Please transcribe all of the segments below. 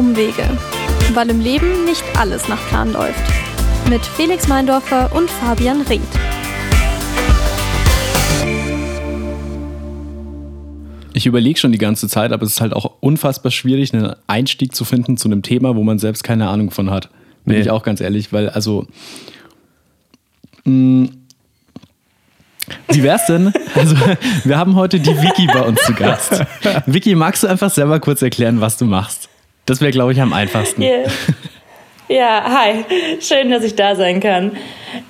Umwege. Weil im Leben nicht alles nach Plan läuft. Mit Felix Meindorfer und Fabian Ried. Ich überlege schon die ganze Zeit, aber es ist halt auch unfassbar schwierig, einen Einstieg zu finden zu einem Thema, wo man selbst keine Ahnung von hat. Bin Nee. ich auch ganz ehrlich, weil also. Mh, wie wär's denn? Also, wir haben heute die Vicky bei uns zu Gast. Vicky, magst du einfach selber kurz erklären, was du machst? Das wäre, glaube ich, am einfachsten. Yeah. Ja, hi. Schön, dass ich da sein kann.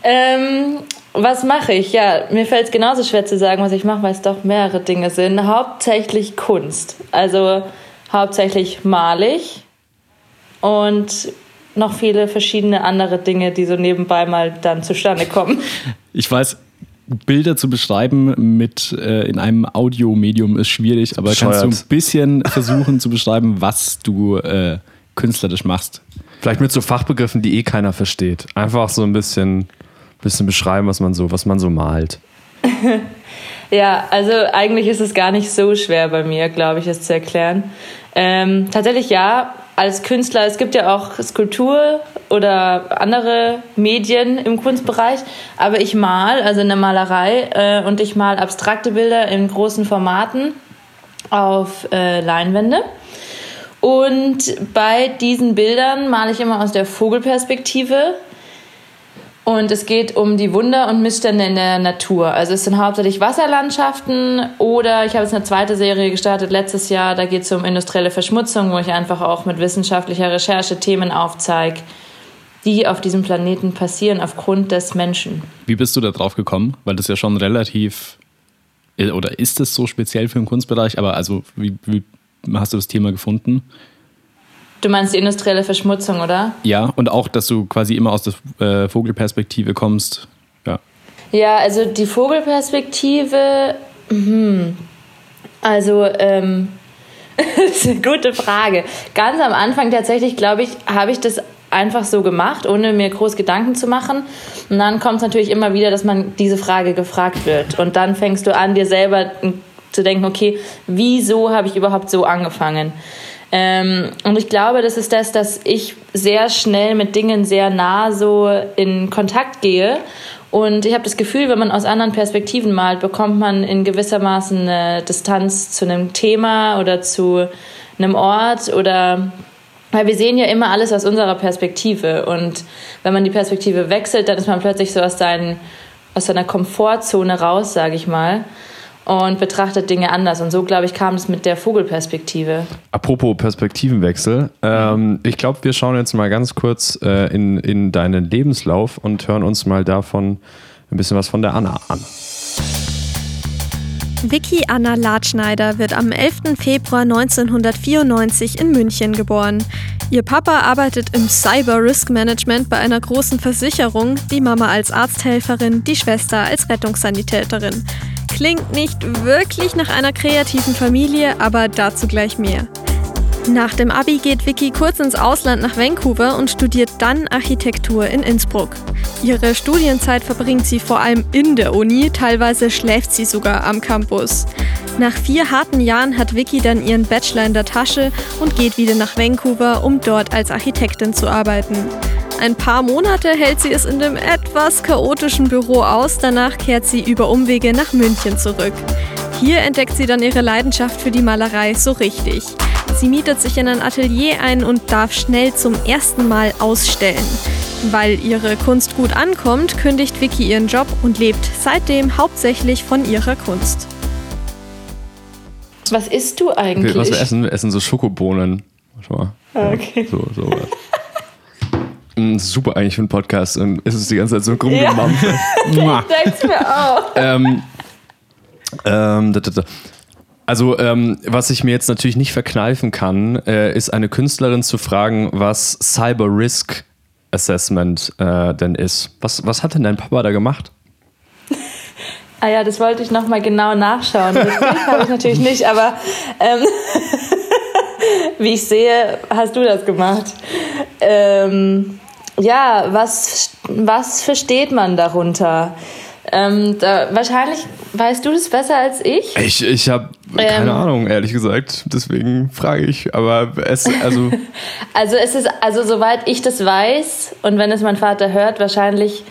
Ähm, was mache ich? Ja, mir fällt es genauso schwer zu sagen, was ich mache, weil es doch mehrere Dinge sind. Hauptsächlich Kunst. Also hauptsächlich male ich und noch viele verschiedene andere Dinge, die so nebenbei mal dann zustande kommen. Ich weiß, Bilder zu beschreiben mit äh, in einem Audiomedium ist schwierig, aber kannst du ein bisschen versuchen zu beschreiben, was du äh, künstlerisch machst? Vielleicht mit so Fachbegriffen, die eh keiner versteht. Einfach so ein bisschen, bisschen beschreiben, was man so, was man so malt. Ja, also eigentlich ist es gar nicht so schwer bei mir, glaube ich, es zu erklären. Ähm, tatsächlich ja, als Künstler, es gibt ja auch Skulptur oder andere Medien im Kunstbereich, aber ich mal, also in der Malerei, äh, und ich mal abstrakte Bilder in großen Formaten auf äh, Leinwände. Und bei diesen Bildern male ich immer aus der Vogelperspektive. Und es geht um die Wunder und Missstände in der Natur. Also es sind hauptsächlich Wasserlandschaften oder ich habe jetzt eine zweite Serie gestartet letztes Jahr, da geht es um industrielle Verschmutzung, wo ich einfach auch mit wissenschaftlicher Recherche Themen aufzeige, die auf diesem Planeten passieren aufgrund des Menschen. Wie bist du da drauf gekommen? Weil das ja schon relativ, äh, oder ist es so speziell für den Kunstbereich? Aber also, wie, wie hast du das Thema gefunden? Du meinst die industrielle Verschmutzung, oder? Ja, und auch, dass du quasi immer aus der äh, Vogelperspektive kommst. Ja. Ja, also die Vogelperspektive, mhm. also ähm, das ist eine gute Frage. Ganz am Anfang tatsächlich, glaube ich, habe ich das einfach so gemacht, ohne mir groß Gedanken zu machen. Und dann kommt es natürlich immer wieder, dass man diese Frage gefragt wird. Und dann fängst du an, dir selber zu denken, okay, wieso habe ich überhaupt so angefangen? Ähm, und ich glaube, das ist das, dass ich sehr schnell mit Dingen sehr nah so in Kontakt gehe. Und ich habe das Gefühl, wenn man aus anderen Perspektiven malt, bekommt man in gewissermaßen eine Distanz zu einem Thema oder zu einem Ort oder weil wir sehen ja immer alles aus unserer Perspektive. Und wenn man die Perspektive wechselt, dann ist man plötzlich so aus, seinen, aus seiner Komfortzone raus, sage ich mal, und betrachtet Dinge anders. Und so, glaube ich, kam es mit der Vogelperspektive. Apropos Perspektivenwechsel, ähm, ich glaube, wir schauen jetzt mal ganz kurz äh, in, in deinen Lebenslauf und hören uns mal davon ein bisschen was von der Anna an. Vicky Anna Latschneider wird am 11. Februar 1994 in München geboren. Ihr Papa arbeitet im Cyber Risk Management bei einer großen Versicherung, die Mama als Arzthelferin, die Schwester als Rettungssanitäterin. Klingt nicht wirklich nach einer kreativen Familie, aber dazu gleich mehr. Nach dem Abi geht Vicky kurz ins Ausland nach Vancouver und studiert dann Architektur in Innsbruck. Ihre Studienzeit verbringt sie vor allem in der Uni, teilweise schläft sie sogar am Campus. Nach vier harten Jahren hat Vicky dann ihren Bachelor in der Tasche und geht wieder nach Vancouver, um dort als Architektin zu arbeiten. Ein paar Monate hält sie es in dem etwas chaotischen Büro aus, danach kehrt sie über Umwege nach München zurück. Hier entdeckt sie dann ihre Leidenschaft für die Malerei so richtig. Sie mietet sich in ein Atelier ein und darf schnell zum ersten Mal ausstellen. Weil ihre Kunst gut ankommt, kündigt Vicky ihren Job und lebt seitdem hauptsächlich von ihrer Kunst. Was isst du eigentlich? Was wir essen, wir essen so Schokobohnen. Warte mal. Ah, Okay. So, so was. Super eigentlich für einen Podcast. Und ist es die ganze Zeit so ein Rumgemampfe. Mua. Denk's mir auch. ähm, ähm, da, da, da. Also, ähm, was ich mir jetzt natürlich nicht verkneifen kann, äh, ist eine Künstlerin zu fragen, was Cyber Risk Assessment äh, denn ist. Was, was hat denn dein Papa da gemacht? Ah ja, das wollte ich nochmal genau nachschauen. Richtig, habe ich natürlich nicht, aber ähm, wie ich sehe, hast du das gemacht. Ähm, ja, was, was versteht man darunter? Ähm, da, wahrscheinlich weißt du das besser als ich. Ich, ich habe Keine ähm, Ahnung, ehrlich gesagt. Deswegen frage ich. Aber es, also. also es ist, also soweit ich das weiß, und wenn es mein Vater hört, wahrscheinlich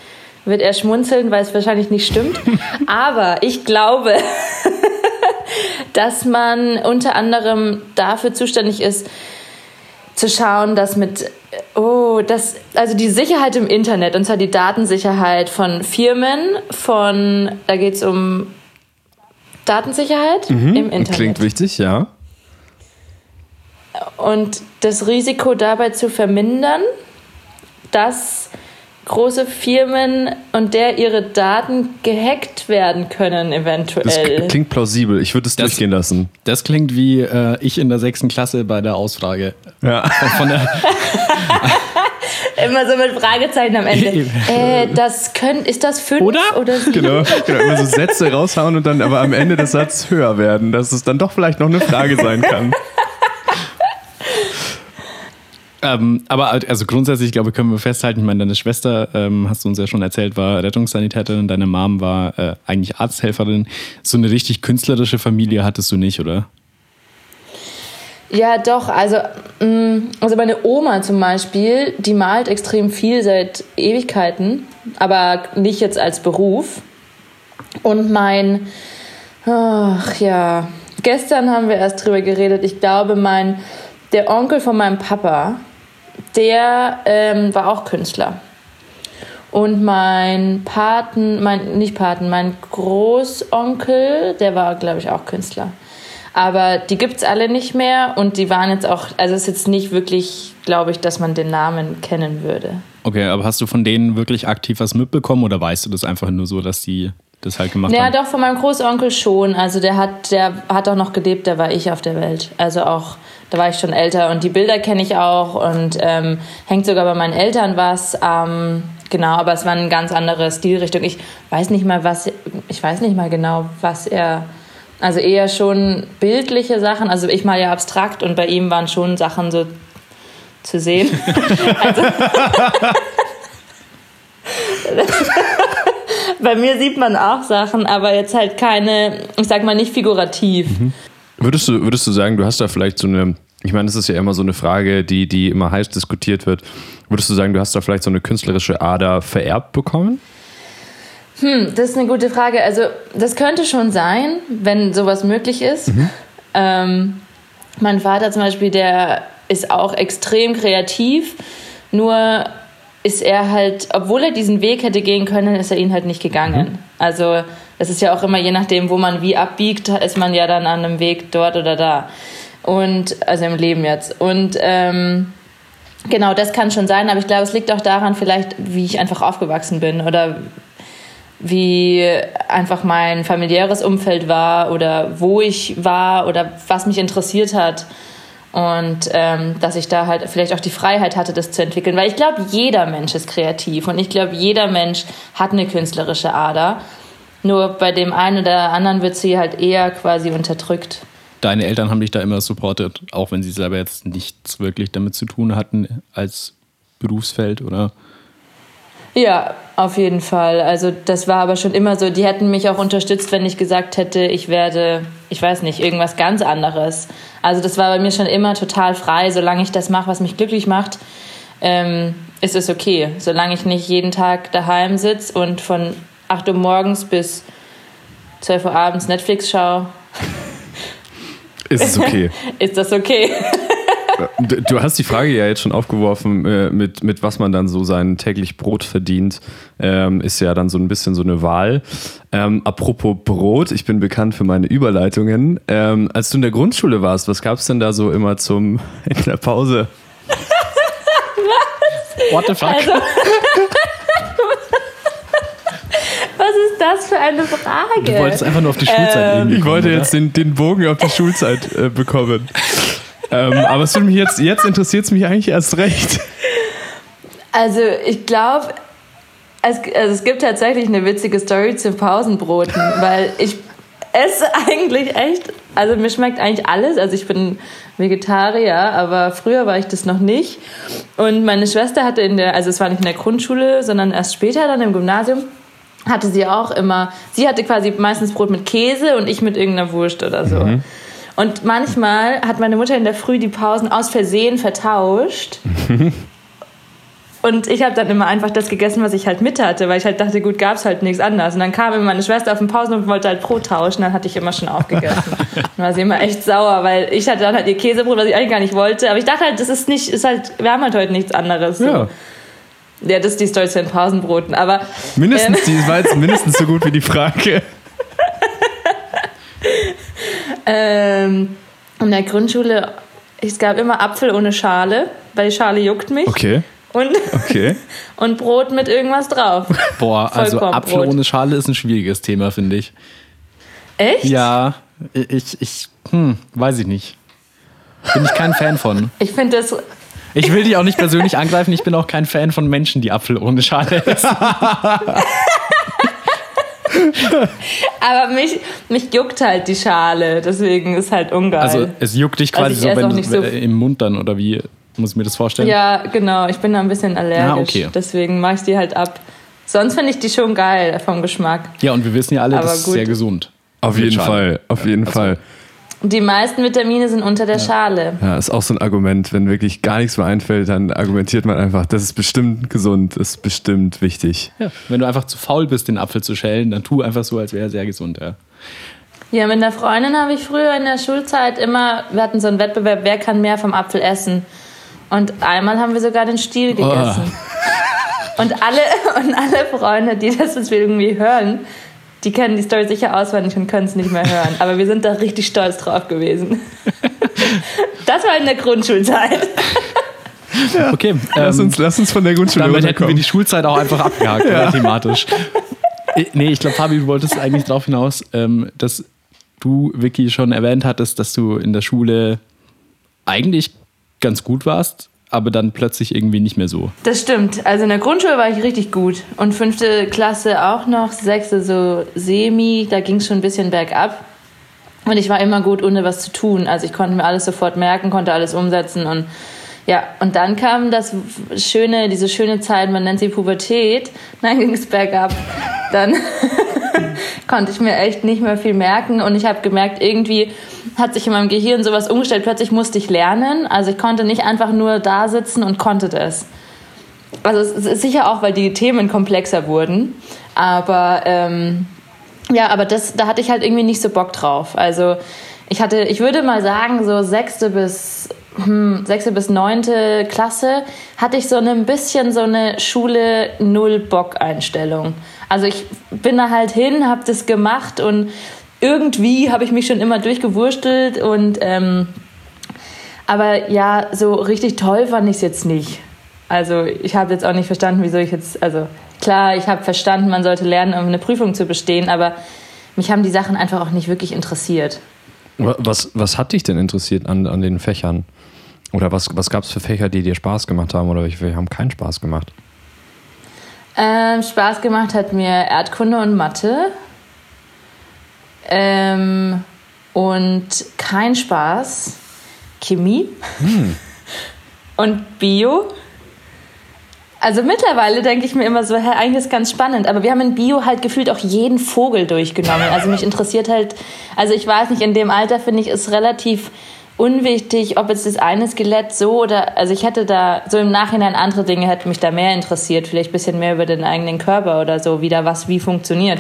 wird er schmunzeln, weil es wahrscheinlich nicht stimmt. Aber ich glaube, dass man unter anderem dafür zuständig ist, zu schauen, dass mit, oh, das, also die Sicherheit im Internet, und zwar die Datensicherheit von Firmen, von, da geht es um Datensicherheit mhm, im Internet. Klingt wichtig, ja. Und das Risiko dabei zu vermindern, dass große Firmen und der ihre Daten gehackt werden können, eventuell. Das klingt plausibel. Ich würde es durchgehen lassen. Das klingt wie äh, ich in der sechsten Klasse bei der Ausfrage. Ja. Von der Immer so mit Fragezeichen am Ende. äh, das können, ist das fünf oder? oder genau, genau, immer so Sätze raushauen und dann aber am Ende des Satzes höher werden, dass es dann doch vielleicht noch eine Frage sein kann. Ähm, aber also grundsätzlich, glaube ich, können wir festhalten, ich meine, deine Schwester, ähm, hast du uns ja schon erzählt, war Rettungssanitäterin, deine Mom war äh, eigentlich Arzthelferin. So eine richtig künstlerische Familie hattest du nicht, oder? Ja, doch. Also, mm, also meine Oma zum Beispiel, die malt extrem viel seit Ewigkeiten, aber nicht jetzt als Beruf. Und mein, ach ja, gestern haben wir erst drüber geredet. Ich glaube, mein, der Onkel von meinem Papa, der ähm, war auch Künstler. Und mein Paten, mein, nicht Paten, mein Großonkel, der war, glaube ich, auch Künstler. Aber die gibt es alle nicht mehr und die waren jetzt auch, also es ist jetzt nicht wirklich, glaube ich, dass man den Namen kennen würde. Okay, aber hast du von denen wirklich aktiv was mitbekommen oder weißt du das einfach nur so, dass die das halt gemacht naja, haben? Ja, doch, von meinem Großonkel schon. Also der hat, der hat auch noch gelebt, da war ich auf der Welt. Also auch, da war ich schon älter und die Bilder kenne ich auch und ähm, hängt sogar bei meinen Eltern was. Ähm, genau, aber es war eine ganz andere Stilrichtung. Ich weiß nicht mal, was, ich weiß nicht mal genau, was er also eher schon bildliche Sachen. Also ich mal ja abstrakt und bei ihm waren schon Sachen so zu sehen. also bei mir sieht man auch Sachen, aber jetzt halt keine, ich sag mal nicht figurativ. Mhm. Würdest du, würdest du sagen, du hast da vielleicht so eine, ich meine, das ist ja immer so eine Frage, die, die immer heiß diskutiert wird. Würdest du sagen, du hast da vielleicht so eine künstlerische Ader vererbt bekommen? Hm, das ist eine gute Frage. Also, das könnte schon sein, wenn sowas möglich ist. Mhm. Ähm, mein Vater zum Beispiel, der ist auch extrem kreativ, nur ist er halt, obwohl er diesen Weg hätte gehen können, ist er ihn halt nicht gegangen. Mhm. Also, es ist ja auch immer je nachdem, wo man wie abbiegt, ist man ja dann an einem Weg dort oder da. Und, also im Leben jetzt. Und, ähm, Genau, das kann schon sein, aber ich glaube, es liegt auch daran, vielleicht, wie ich einfach aufgewachsen bin oder wie einfach mein familiäres Umfeld war oder wo ich war oder was mich interessiert hat. Und ähm, dass ich da halt vielleicht auch die Freiheit hatte, das zu entwickeln. Weil ich glaube, jeder Mensch ist kreativ und ich glaube, jeder Mensch hat eine künstlerische Ader. Nur bei dem einen oder anderen wird sie halt eher quasi unterdrückt. Deine Eltern haben dich da immer supportet, auch wenn sie selber jetzt nichts wirklich damit zu tun hatten als Berufsfeld, oder? Ja, auf jeden Fall. Also das war aber schon immer so. Die hätten mich auch unterstützt, wenn ich gesagt hätte, ich werde, ich weiß nicht, irgendwas ganz anderes. Also das war bei mir schon immer total frei. Solange ich das mache, was mich glücklich macht, ähm, ist es okay. Solange ich nicht jeden Tag daheim sitze und von 8 Uhr morgens bis 12 Uhr abends Netflix schaue. Ist es okay? ist das okay? Du hast die Frage ja jetzt schon aufgeworfen, äh, mit, mit was man dann so sein täglich Brot verdient. Ähm, ist ja dann so ein bisschen so eine Wahl. Ähm, apropos Brot, ich bin bekannt für meine Überleitungen. Ähm, als du in der Grundschule warst, was gab es denn da so immer zum in der Pause? was? What the fuck? Also, was ist das für eine Frage? Du wolltest einfach nur auf die Schulzeit ähm, Ich wollte jetzt den, den Bogen auf die Schulzeit äh, bekommen ähm, aber es mich jetzt, jetzt interessiert es mich eigentlich erst recht. Also ich glaube, es, also es gibt tatsächlich eine witzige Story zu Pausenbroten, weil ich esse eigentlich echt, also mir schmeckt eigentlich alles. Also ich bin Vegetarier, aber früher war ich das noch nicht. Und meine Schwester hatte in der, also es war nicht in der Grundschule, sondern erst später dann im Gymnasium, hatte sie auch immer. Sie hatte quasi meistens Brot mit Käse und ich mit irgendeiner Wurst oder so. Mhm. Und manchmal hat meine Mutter in der Früh die Pausen aus Versehen vertauscht. Und ich habe dann immer einfach das gegessen, was ich halt mit hatte, weil ich halt dachte, gut, gab es halt nichts anderes. Und dann kam immer meine Schwester auf den Pausen und wollte halt Brot tauschen, dann hatte ich immer schon aufgegessen. dann war sie immer echt sauer, weil ich hatte dann halt ihr Käsebrot, was ich eigentlich gar nicht wollte. Aber ich dachte halt, das ist nicht, ist halt, wir haben halt heute nichts anderes. So. Ja. Ja, das ist die Story zu den Pausenbroten, aber. Mindestens, ähm, die war jetzt mindestens so gut wie die Frage. ähm, in der Grundschule, es gab immer Apfel ohne Schale, weil die Schale juckt mich. Okay. Und, okay. und Brot mit irgendwas drauf. Boah, also Apfel ohne Schale ist ein schwieriges Thema, finde ich. Echt? Ja, ich, ich, hm, weiß ich nicht. Bin ich kein Fan von. Ich finde das. Ich will dich auch nicht persönlich angreifen, ich bin auch kein Fan von Menschen, die Apfel ohne Schale essen. Aber mich, mich juckt halt die Schale, deswegen ist halt ungeil. Also es juckt dich quasi also so, wenn du, so im Mund dann oder wie muss ich mir das vorstellen? Ja, genau. Ich bin da ein bisschen allergisch. Ah, okay. Deswegen mache ich die halt ab. Sonst finde ich die schon geil vom Geschmack. Ja, und wir wissen ja alle, Aber das gut. ist sehr gesund. Auf jeden Schale. Fall, auf jeden also. Fall. Die meisten Vitamine sind unter der ja. Schale. Ja, ist auch so ein Argument. Wenn wirklich gar nichts mehr einfällt, dann argumentiert man einfach, das ist bestimmt gesund, ist bestimmt wichtig. Ja, wenn du einfach zu faul bist, den Apfel zu schälen, dann tu einfach so, als wäre er sehr gesund. Ja. Ja, mit einer Freundin habe ich früher in der Schulzeit immer, wir hatten so einen Wettbewerb, wer kann mehr vom Apfel essen. Und einmal haben wir sogar den Stiel gegessen. Oh. Und, alle, und alle Freunde, die das jetzt irgendwie hören, die kennen die Story sicher auswendig und können es nicht mehr hören. Aber wir sind da richtig stolz drauf gewesen. Das war in der Grundschulzeit. Ja. Okay, lass, ähm, uns, lass uns von der Grundschule Damit hätten wir die Schulzeit auch einfach abgehakt, ja. thematisch. Nee, ich glaube, Fabi, du wolltest eigentlich darauf hinaus, ähm, dass du, Vicky, schon erwähnt hattest, dass du in der Schule eigentlich ganz gut warst, aber dann plötzlich irgendwie nicht mehr so. Das stimmt. Also in der Grundschule war ich richtig gut. Und fünfte Klasse auch noch, sechste so semi, da ging es schon ein bisschen bergab. Und ich war immer gut, ohne was zu tun. Also ich konnte mir alles sofort merken, konnte alles umsetzen und ja, und dann kam das schöne, diese schöne Zeit, man nennt sie Pubertät, dann ging es bergab. Dann konnte ich mir echt nicht mehr viel merken und ich habe gemerkt, irgendwie hat sich in meinem Gehirn sowas umgestellt. Plötzlich musste ich lernen. Also ich konnte nicht einfach nur da sitzen und konnte das. Also es ist sicher auch, weil die Themen komplexer wurden. Aber ähm, ja, aber das, da hatte ich halt irgendwie nicht so Bock drauf. Also ich hatte, ich würde mal sagen, so sechste bis hm, sechste bis neunte Klasse hatte ich so ein bisschen so eine Schule null Bock Einstellung. Also ich bin da halt hin, habe das gemacht und irgendwie habe ich mich schon immer durchgewurstelt und ähm, aber ja, so richtig toll fand ich es jetzt nicht. Also ich habe jetzt auch nicht verstanden, wieso ich jetzt, also klar, ich habe verstanden, man sollte lernen, um eine Prüfung zu bestehen, aber mich haben die Sachen einfach auch nicht wirklich interessiert. Was, was hat dich denn interessiert an, an den Fächern? Oder was, was gab es für Fächer, die dir Spaß gemacht haben oder welche haben keinen Spaß gemacht? Ähm, Spaß gemacht hat mir Erdkunde und Mathe. Ähm, und kein Spaß. Chemie hm. und Bio. Also mittlerweile denke ich mir immer so, hä, eigentlich ist ganz spannend, aber wir haben in Bio halt gefühlt auch jeden Vogel durchgenommen. Also mich interessiert halt, also ich weiß nicht, in dem Alter finde ich es relativ unwichtig, ob jetzt das eine Skelett so oder, also ich hätte da so im Nachhinein andere Dinge hätte mich da mehr interessiert, vielleicht ein bisschen mehr über den eigenen Körper oder so, wie da was wie funktioniert.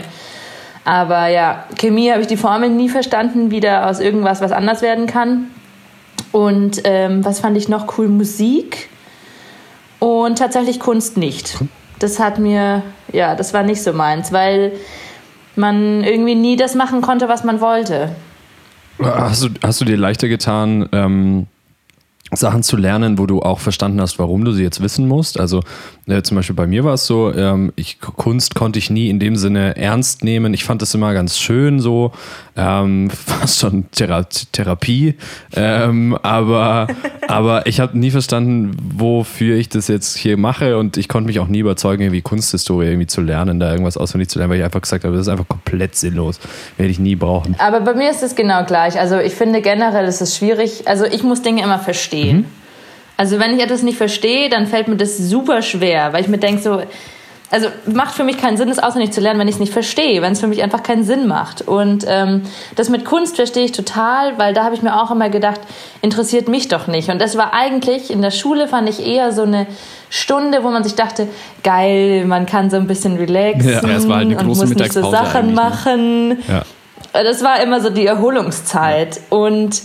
Aber ja, Chemie habe ich die Formel nie verstanden, wie da aus irgendwas was anders werden kann. Und ähm, was fand ich noch cool? Musik und tatsächlich Kunst nicht. Das hat mir, ja, das war nicht so meins, weil man irgendwie nie das machen konnte, was man wollte. Hast du, hast du dir leichter getan, ähm, Sachen zu lernen, wo du auch verstanden hast, warum du sie jetzt wissen musst? Also äh, zum Beispiel bei mir war es so, ähm, ich, Kunst konnte ich nie in dem Sinne ernst nehmen. Ich fand das immer ganz schön so, ähm, fast schon Thera Therapie. Ähm, aber, aber ich habe nie verstanden, wofür ich das jetzt hier mache und ich konnte mich auch nie überzeugen, irgendwie Kunsthistorie irgendwie zu lernen, da irgendwas auswendig zu lernen, weil ich einfach gesagt habe, das ist einfach komplett sinnlos. Werde ich nie brauchen. Aber bei mir ist es genau gleich. Also ich finde generell ist es schwierig. Also ich muss Dinge immer verstehen. Mhm. Also wenn ich etwas nicht verstehe, dann fällt mir das super schwer, weil ich mir denke so, also macht für mich keinen Sinn, das auswendig zu lernen, wenn ich es nicht verstehe, wenn es für mich einfach keinen Sinn macht. Und ähm, das mit Kunst verstehe ich total, weil da habe ich mir auch immer gedacht, interessiert mich doch nicht. Und das war eigentlich in der Schule fand ich eher so eine Stunde, wo man sich dachte, geil, man kann so ein bisschen relaxen ja, es war halt eine große und muss nicht so Sachen ne? machen. Ja. Das war immer so die Erholungszeit und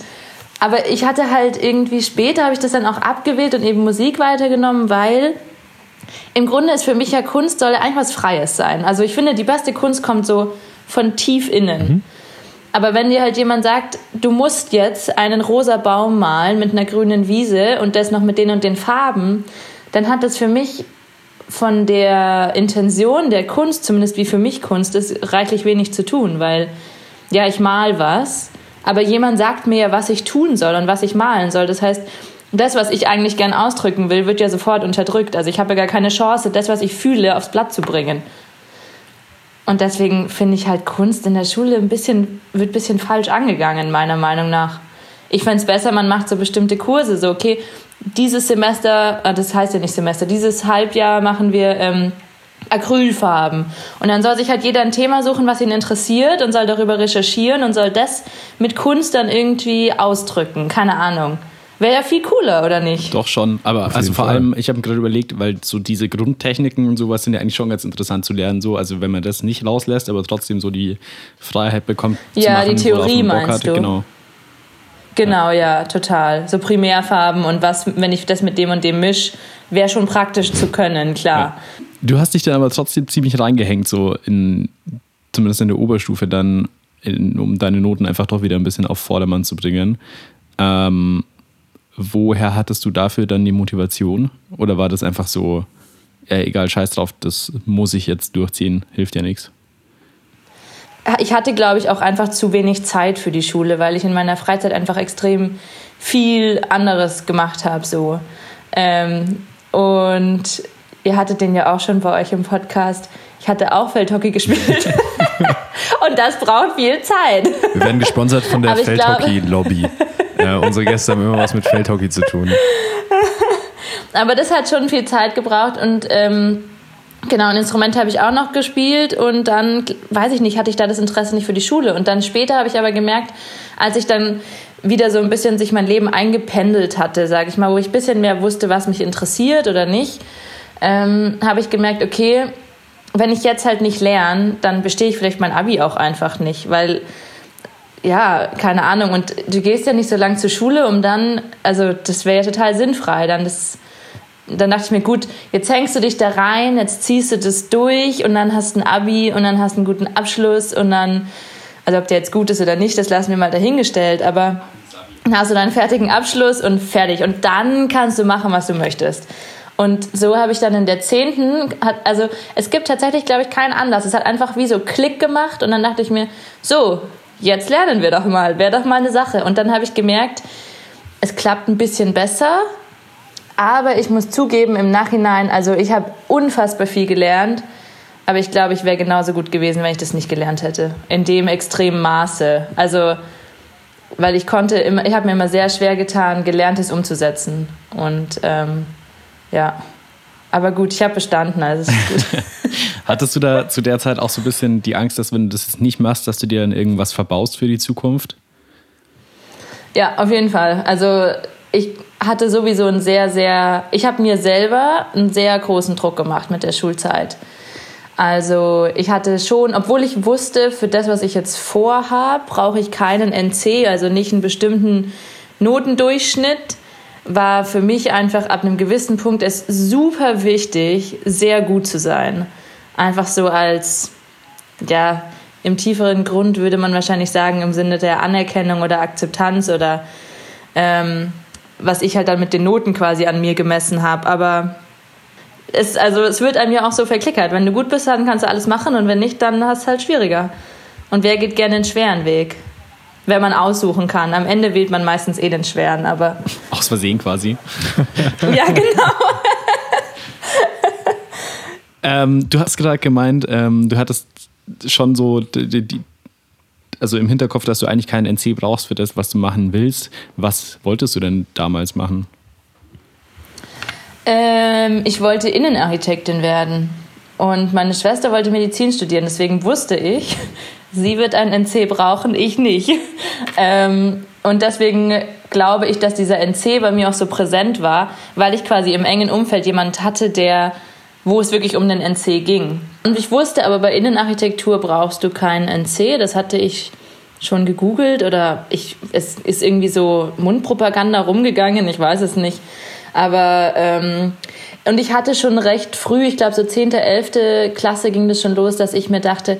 aber ich hatte halt irgendwie später habe ich das dann auch abgewählt und eben Musik weitergenommen, weil im Grunde ist für mich ja Kunst soll eigentlich was Freies sein. Also ich finde, die beste Kunst kommt so von tief innen. Mhm. Aber wenn dir halt jemand sagt, du musst jetzt einen rosa Baum malen mit einer grünen Wiese und das noch mit den und den Farben, dann hat das für mich von der Intention der Kunst, zumindest wie für mich Kunst ist, reichlich wenig zu tun, weil ja, ich mal was, aber jemand sagt mir ja, was ich tun soll und was ich malen soll. Das heißt, das, was ich eigentlich gern ausdrücken will, wird ja sofort unterdrückt. Also ich habe ja gar keine Chance, das, was ich fühle, aufs Blatt zu bringen. Und deswegen finde ich halt Kunst in der Schule ein bisschen, wird ein bisschen falsch angegangen, meiner Meinung nach. Ich fände es besser, man macht so bestimmte Kurse, so, okay, dieses Semester, ah, das heißt ja nicht Semester, dieses Halbjahr machen wir ähm, Acrylfarben. Und dann soll sich halt jeder ein Thema suchen, was ihn interessiert und soll darüber recherchieren und soll das mit Kunst dann irgendwie ausdrücken. Keine Ahnung. Wäre ja viel cooler, oder nicht? Doch schon, aber also vor Fall. allem, ich habe gerade überlegt, weil so diese Grundtechniken und sowas sind ja eigentlich schon ganz interessant zu lernen. So, also wenn man das nicht rauslässt, aber trotzdem so die Freiheit bekommt. Ja, machen, die Theorie meinst hat. du? Genau. Genau, ja. ja, total. So Primärfarben und was, wenn ich das mit dem und dem misch, wäre schon praktisch zu können, klar. Ja. Du hast dich dann aber trotzdem ziemlich reingehängt, so in, zumindest in der Oberstufe dann, in, um deine Noten einfach doch wieder ein bisschen auf Vordermann zu bringen. Ähm, woher hattest du dafür dann die Motivation? Oder war das einfach so, ja, egal, scheiß drauf, das muss ich jetzt durchziehen, hilft ja nichts? Ich hatte, glaube ich, auch einfach zu wenig Zeit für die Schule, weil ich in meiner Freizeit einfach extrem viel anderes gemacht habe. So. Ähm, und ihr hattet den ja auch schon bei euch im Podcast. Ich hatte auch Feldhockey gespielt. und das braucht viel Zeit. Wir werden gesponsert von der Feldhockey-Lobby. Ja, unsere Gäste haben immer was mit Feldhockey zu tun. Aber das hat schon viel Zeit gebraucht und ähm, genau, ein Instrument habe ich auch noch gespielt und dann, weiß ich nicht, hatte ich da das Interesse nicht für die Schule. Und dann später habe ich aber gemerkt, als ich dann wieder so ein bisschen sich mein Leben eingependelt hatte, sage ich mal, wo ich ein bisschen mehr wusste, was mich interessiert oder nicht, ähm, habe ich gemerkt, okay, wenn ich jetzt halt nicht lerne, dann bestehe ich vielleicht mein Abi auch einfach nicht, weil ja, keine Ahnung. Und du gehst ja nicht so lange zur Schule, um dann, also das wäre ja total sinnfrei. Dann, das, dann dachte ich mir, gut, jetzt hängst du dich da rein, jetzt ziehst du das durch und dann hast du ein Abi und dann hast du einen guten Abschluss und dann, also ob der jetzt gut ist oder nicht, das lassen wir mal dahingestellt, aber dann hast du deinen fertigen Abschluss und fertig. Und dann kannst du machen, was du möchtest. Und so habe ich dann in der zehnten, also es gibt tatsächlich, glaube ich, keinen Anlass. Es hat einfach wie so Klick gemacht und dann dachte ich mir, so, jetzt lernen wir doch mal, wäre doch mal eine Sache. Und dann habe ich gemerkt, es klappt ein bisschen besser, aber ich muss zugeben, im Nachhinein, also ich habe unfassbar viel gelernt, aber ich glaube, ich wäre genauso gut gewesen, wenn ich das nicht gelernt hätte. In dem extremen Maße. Also, weil ich konnte immer, ich habe mir immer sehr schwer getan, Gelerntes umzusetzen. Und ähm, ja. Aber gut, ich habe bestanden, also ist gut. Hattest du da zu der Zeit auch so ein bisschen die Angst, dass wenn du das nicht machst, dass du dir dann irgendwas verbaust für die Zukunft? Ja, auf jeden Fall. Also ich hatte sowieso einen sehr, sehr, ich habe mir selber einen sehr großen Druck gemacht mit der Schulzeit. Also ich hatte schon, obwohl ich wusste, für das, was ich jetzt vorhabe, brauche ich keinen NC, also nicht einen bestimmten Notendurchschnitt war für mich einfach ab einem gewissen Punkt es super wichtig, sehr gut zu sein. Einfach so als, ja, im tieferen Grund würde man wahrscheinlich sagen, im Sinne der Anerkennung oder Akzeptanz oder ähm, was ich halt dann mit den Noten quasi an mir gemessen habe. Aber es, also es wird einem ja auch so verklickert. Wenn du gut bist, dann kannst du alles machen und wenn nicht, dann hast du halt schwieriger. Und wer geht gerne den schweren Weg? Wenn man aussuchen kann. Am Ende wählt man meistens eh den schweren, aber. Aus Versehen quasi. ja, genau. ähm, du hast gerade gemeint, ähm, du hattest schon so die, die, also im Hinterkopf, dass du eigentlich keinen NC brauchst für das, was du machen willst. Was wolltest du denn damals machen? Ähm, ich wollte Innenarchitektin werden. Und meine Schwester wollte Medizin studieren, deswegen wusste ich, sie wird ein NC brauchen, ich nicht. Ähm, und deswegen glaube ich, dass dieser NC bei mir auch so präsent war, weil ich quasi im engen Umfeld jemand hatte, der, wo es wirklich um den NC ging. Und ich wusste aber, bei Innenarchitektur brauchst du keinen NC. Das hatte ich schon gegoogelt oder ich, es ist irgendwie so Mundpropaganda rumgegangen, ich weiß es nicht. Aber ähm, und ich hatte schon recht früh, ich glaube so 10., 11. Klasse ging das schon los, dass ich mir dachte,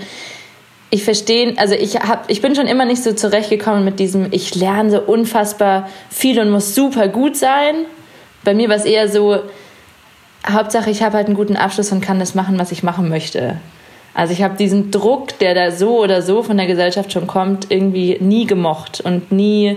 ich verstehe, also ich, hab, ich bin schon immer nicht so zurechtgekommen mit diesem, ich lerne so unfassbar viel und muss super gut sein. Bei mir war es eher so, Hauptsache ich habe halt einen guten Abschluss und kann das machen, was ich machen möchte. Also ich habe diesen Druck, der da so oder so von der Gesellschaft schon kommt, irgendwie nie gemocht und nie,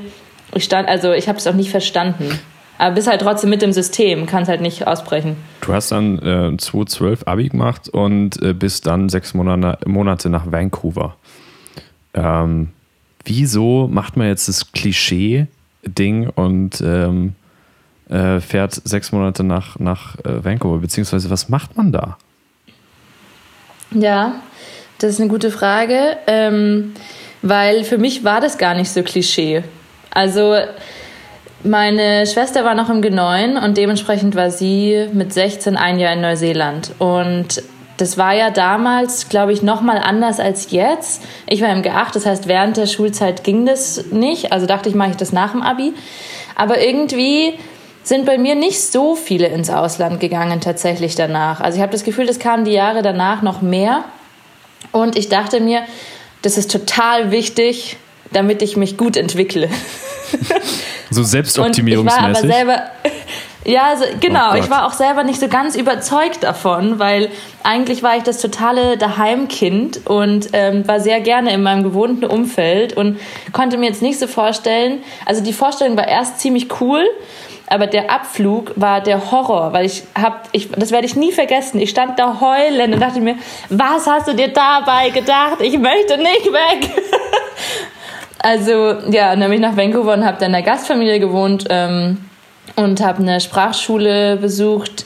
ich stand, also ich habe es auch nicht verstanden. Aber bist halt trotzdem mit dem System, kannst halt nicht ausbrechen. Du hast dann äh, 2012 Abi gemacht und äh, bist dann sechs Monate, Monate nach Vancouver. Ähm, wieso macht man jetzt das Klischee-Ding und ähm, äh, fährt sechs Monate nach, nach äh, Vancouver? Beziehungsweise was macht man da? Ja, das ist eine gute Frage, ähm, weil für mich war das gar nicht so Klischee. Also meine Schwester war noch im G9 und dementsprechend war sie mit 16 ein Jahr in Neuseeland. Und das war ja damals, glaube ich, noch mal anders als jetzt. Ich war im G8, das heißt, während der Schulzeit ging das nicht. Also dachte ich, mache ich das nach dem Abi. Aber irgendwie sind bei mir nicht so viele ins Ausland gegangen tatsächlich danach. Also ich habe das Gefühl, das kamen die Jahre danach noch mehr. Und ich dachte mir, das ist total wichtig, damit ich mich gut entwickle. So selbstoptimierungsmäßig. Und ich war aber selber, ja, also, genau, oh ich war auch selber nicht so ganz überzeugt davon, weil eigentlich war ich das totale Daheimkind und ähm, war sehr gerne in meinem gewohnten Umfeld und konnte mir jetzt nicht so vorstellen, also die Vorstellung war erst ziemlich cool, aber der Abflug war der Horror, weil ich hab, ich, das werde ich nie vergessen. Ich stand da heulend und dachte mir, was hast du dir dabei gedacht? Ich möchte nicht weg. Also ja, dann bin ich nach Vancouver und habe dann in der Gastfamilie gewohnt ähm, und habe eine Sprachschule besucht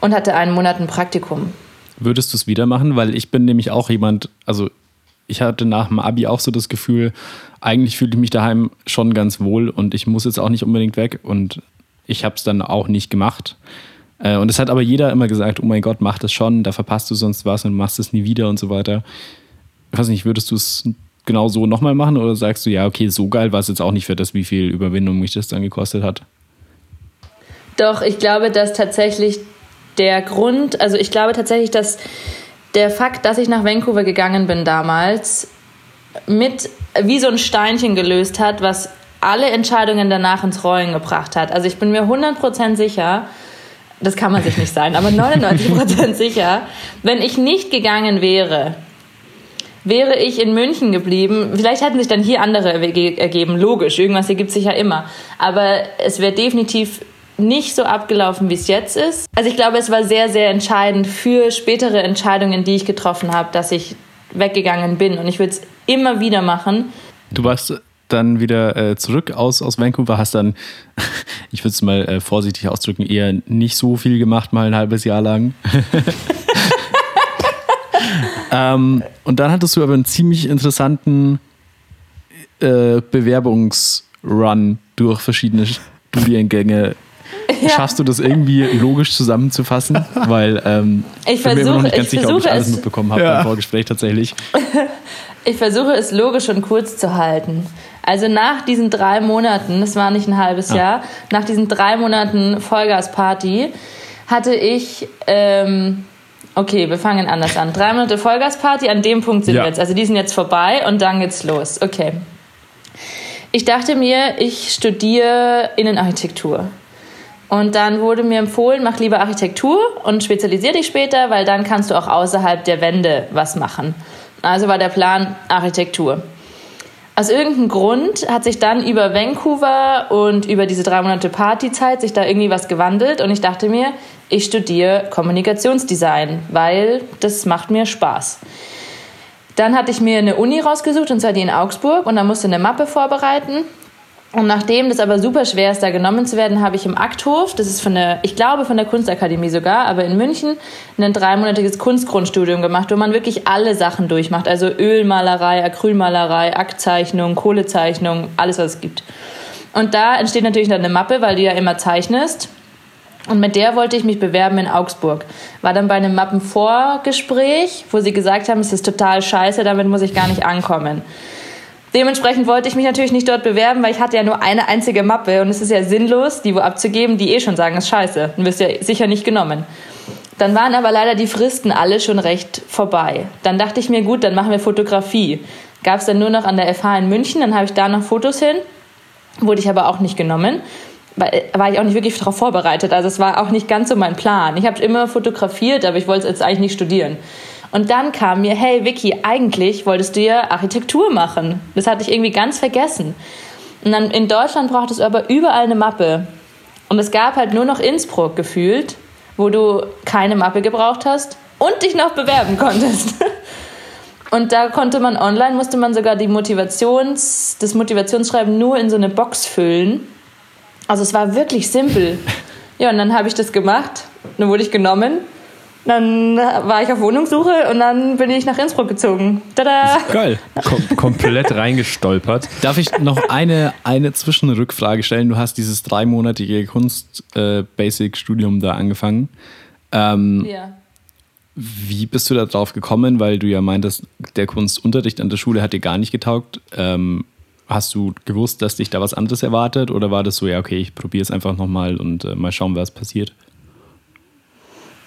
und hatte einen Monat ein Praktikum. Würdest du es wieder machen? Weil ich bin nämlich auch jemand, also ich hatte nach dem Abi auch so das Gefühl, eigentlich fühle ich mich daheim schon ganz wohl und ich muss jetzt auch nicht unbedingt weg und ich habe es dann auch nicht gemacht. Äh, und es hat aber jeder immer gesagt, oh mein Gott, mach das schon, da verpasst du sonst was und machst es nie wieder und so weiter. Ich weiß nicht, würdest du es genau so nochmal machen oder sagst du, ja, okay, so geil war es jetzt auch nicht für das, wie viel Überwindung mich das dann gekostet hat? Doch, ich glaube, dass tatsächlich der Grund, also ich glaube tatsächlich, dass der Fakt, dass ich nach Vancouver gegangen bin damals, mit wie so ein Steinchen gelöst hat, was alle Entscheidungen danach ins Rollen gebracht hat. Also ich bin mir 100% sicher, das kann man sich nicht sein, aber 99% sicher, wenn ich nicht gegangen wäre, Wäre ich in München geblieben, vielleicht hätten sich dann hier andere Wege ergeben, logisch, irgendwas ergibt sich ja immer. Aber es wäre definitiv nicht so abgelaufen, wie es jetzt ist. Also ich glaube, es war sehr, sehr entscheidend für spätere Entscheidungen, die ich getroffen habe, dass ich weggegangen bin. Und ich würde es immer wieder machen. Du warst dann wieder äh, zurück aus, aus Vancouver, hast dann, ich würde es mal äh, vorsichtig ausdrücken, eher nicht so viel gemacht, mal ein halbes Jahr lang. Ähm, und dann hattest du aber einen ziemlich interessanten äh, Bewerbungsrun durch verschiedene Studiengänge. Ja. Schaffst du das irgendwie logisch zusammenzufassen? Weil ähm, ich versuche, mir noch nicht ganz ich sicher, ob ich alles es, mitbekommen habe ja. im Vorgespräch tatsächlich. Ich versuche es logisch und kurz zu halten. Also nach diesen drei Monaten, das war nicht ein halbes ah. Jahr, nach diesen drei Monaten Vollgasparty hatte ich ähm, Okay, wir fangen anders an. Drei Monate Vollgasparty, an dem Punkt sind ja. wir jetzt. Also die sind jetzt vorbei und dann geht's los. Okay. Ich dachte mir, ich studiere Innenarchitektur. Und dann wurde mir empfohlen, mach lieber Architektur und spezialisier dich später, weil dann kannst du auch außerhalb der Wände was machen. Also war der Plan Architektur. Aus irgendeinem Grund hat sich dann über Vancouver und über diese drei Monate Partyzeit sich da irgendwie was gewandelt und ich dachte mir, ich studiere Kommunikationsdesign, weil das macht mir Spaß. Dann hatte ich mir eine Uni rausgesucht und zwar die in Augsburg und dann musste eine Mappe vorbereiten Und nachdem das aber super schwer ist, da genommen zu werden, habe ich im Akthof, das ist von der, ich glaube von der Kunstakademie sogar, aber in München, ein dreimonatiges Kunstgrundstudium gemacht, wo man wirklich alle Sachen durchmacht. Also Ölmalerei, Acrylmalerei, Aktzeichnung, Kohlezeichnung, alles, was es gibt. Und da entsteht natürlich dann eine Mappe, weil du ja immer zeichnest. Und mit der wollte ich mich bewerben in Augsburg. War dann bei einem Mappenvorgespräch, wo sie gesagt haben, es ist total scheiße, damit muss ich gar nicht ankommen. Dementsprechend wollte ich mich natürlich nicht dort bewerben, weil ich hatte ja nur eine einzige Mappe und es ist ja sinnlos, die wo abzugeben, die eh schon sagen, ist scheiße. Dann wirst ja sicher nicht genommen. Dann waren aber leider die Fristen alle schon recht vorbei. Dann dachte ich mir, gut, dann machen wir Fotografie. Gab es dann nur noch an der FH in München, dann habe ich da noch Fotos hin, wurde ich aber auch nicht genommen. War ich auch nicht wirklich darauf vorbereitet. Also es war auch nicht ganz so mein Plan. Ich habe immer fotografiert, aber ich wollte es jetzt eigentlich nicht studieren. Und dann kam mir, hey Vicky, eigentlich wolltest du ja Architektur machen. Das hatte ich irgendwie ganz vergessen. Und dann in Deutschland braucht es aber überall eine Mappe. Und es gab halt nur noch Innsbruck gefühlt, wo du keine Mappe gebraucht hast und dich noch bewerben konntest. Und da konnte man online, musste man sogar die Motivations, das Motivationsschreiben nur in so eine Box füllen. Also es war wirklich simpel. Ja, und dann habe ich das gemacht. Dann wurde ich genommen dann war ich auf Wohnungssuche und dann bin ich nach Innsbruck gezogen. Tada! Geil. Kom komplett reingestolpert. Darf ich noch eine, eine Zwischenrückfrage stellen? Du hast dieses dreimonatige Kunst-Basic-Studium äh, da angefangen. Ähm, ja. Wie bist du da drauf gekommen? Weil du ja meintest, der Kunstunterricht an der Schule hat dir gar nicht getaugt. Ähm, hast du gewusst, dass dich da was anderes erwartet? Oder war das so, ja, okay, ich probiere es einfach nochmal und äh, mal schauen, was passiert?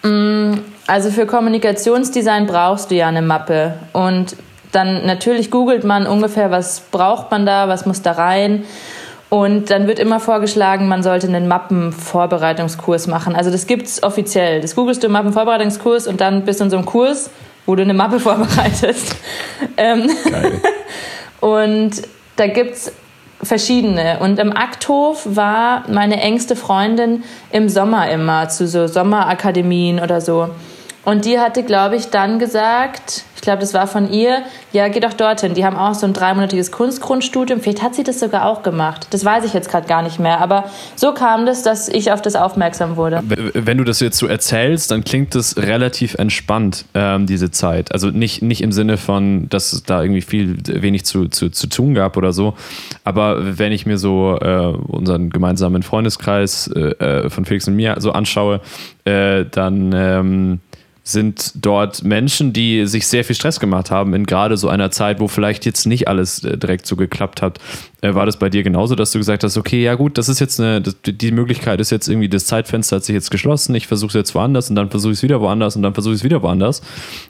Mm, also für Kommunikationsdesign brauchst du ja eine Mappe. Und dann natürlich googelt man ungefähr, was braucht man da, was muss da rein. Und dann wird immer vorgeschlagen, man sollte einen Mappenvorbereitungskurs machen. Also das gibt es offiziell. Das googelst du Mappenvorbereitungskurs und dann bist du in so einem Kurs, wo du eine Mappe vorbereitest. Ähm, Geil. und da gibt es verschiedene. Und im Akthof war meine engste Freundin im Sommer immer zu so Sommerakademien oder so. Und die hatte, glaube ich, dann gesagt, ich glaube, das war von ihr, ja, geh doch dorthin. Die haben auch so ein dreimonatiges Kunstgrundstudium. Vielleicht hat sie das sogar auch gemacht. Das weiß ich jetzt gerade gar nicht mehr. Aber so kam das, dass ich auf das aufmerksam wurde. Wenn du das jetzt so erzählst, dann klingt das relativ entspannt, ähm, diese Zeit. Also nicht, nicht im Sinne von, dass es da irgendwie viel wenig zu, zu, zu tun gab oder so. Aber wenn ich mir so äh, unseren gemeinsamen Freundeskreis äh, äh von Felix und mir so anschaue, äh, dann ähm, sind dort Menschen, die sich sehr viel Stress gemacht haben in gerade so einer Zeit, wo vielleicht jetzt nicht alles äh, direkt so geklappt hat. Äh, war das bei dir genauso, dass du gesagt hast, okay, ja gut, das ist jetzt eine, die Möglichkeit ist jetzt irgendwie, das Zeitfenster hat sich jetzt geschlossen, ich versuche es jetzt woanders und dann versuche ich es wieder woanders und dann versuche ich es wieder woanders?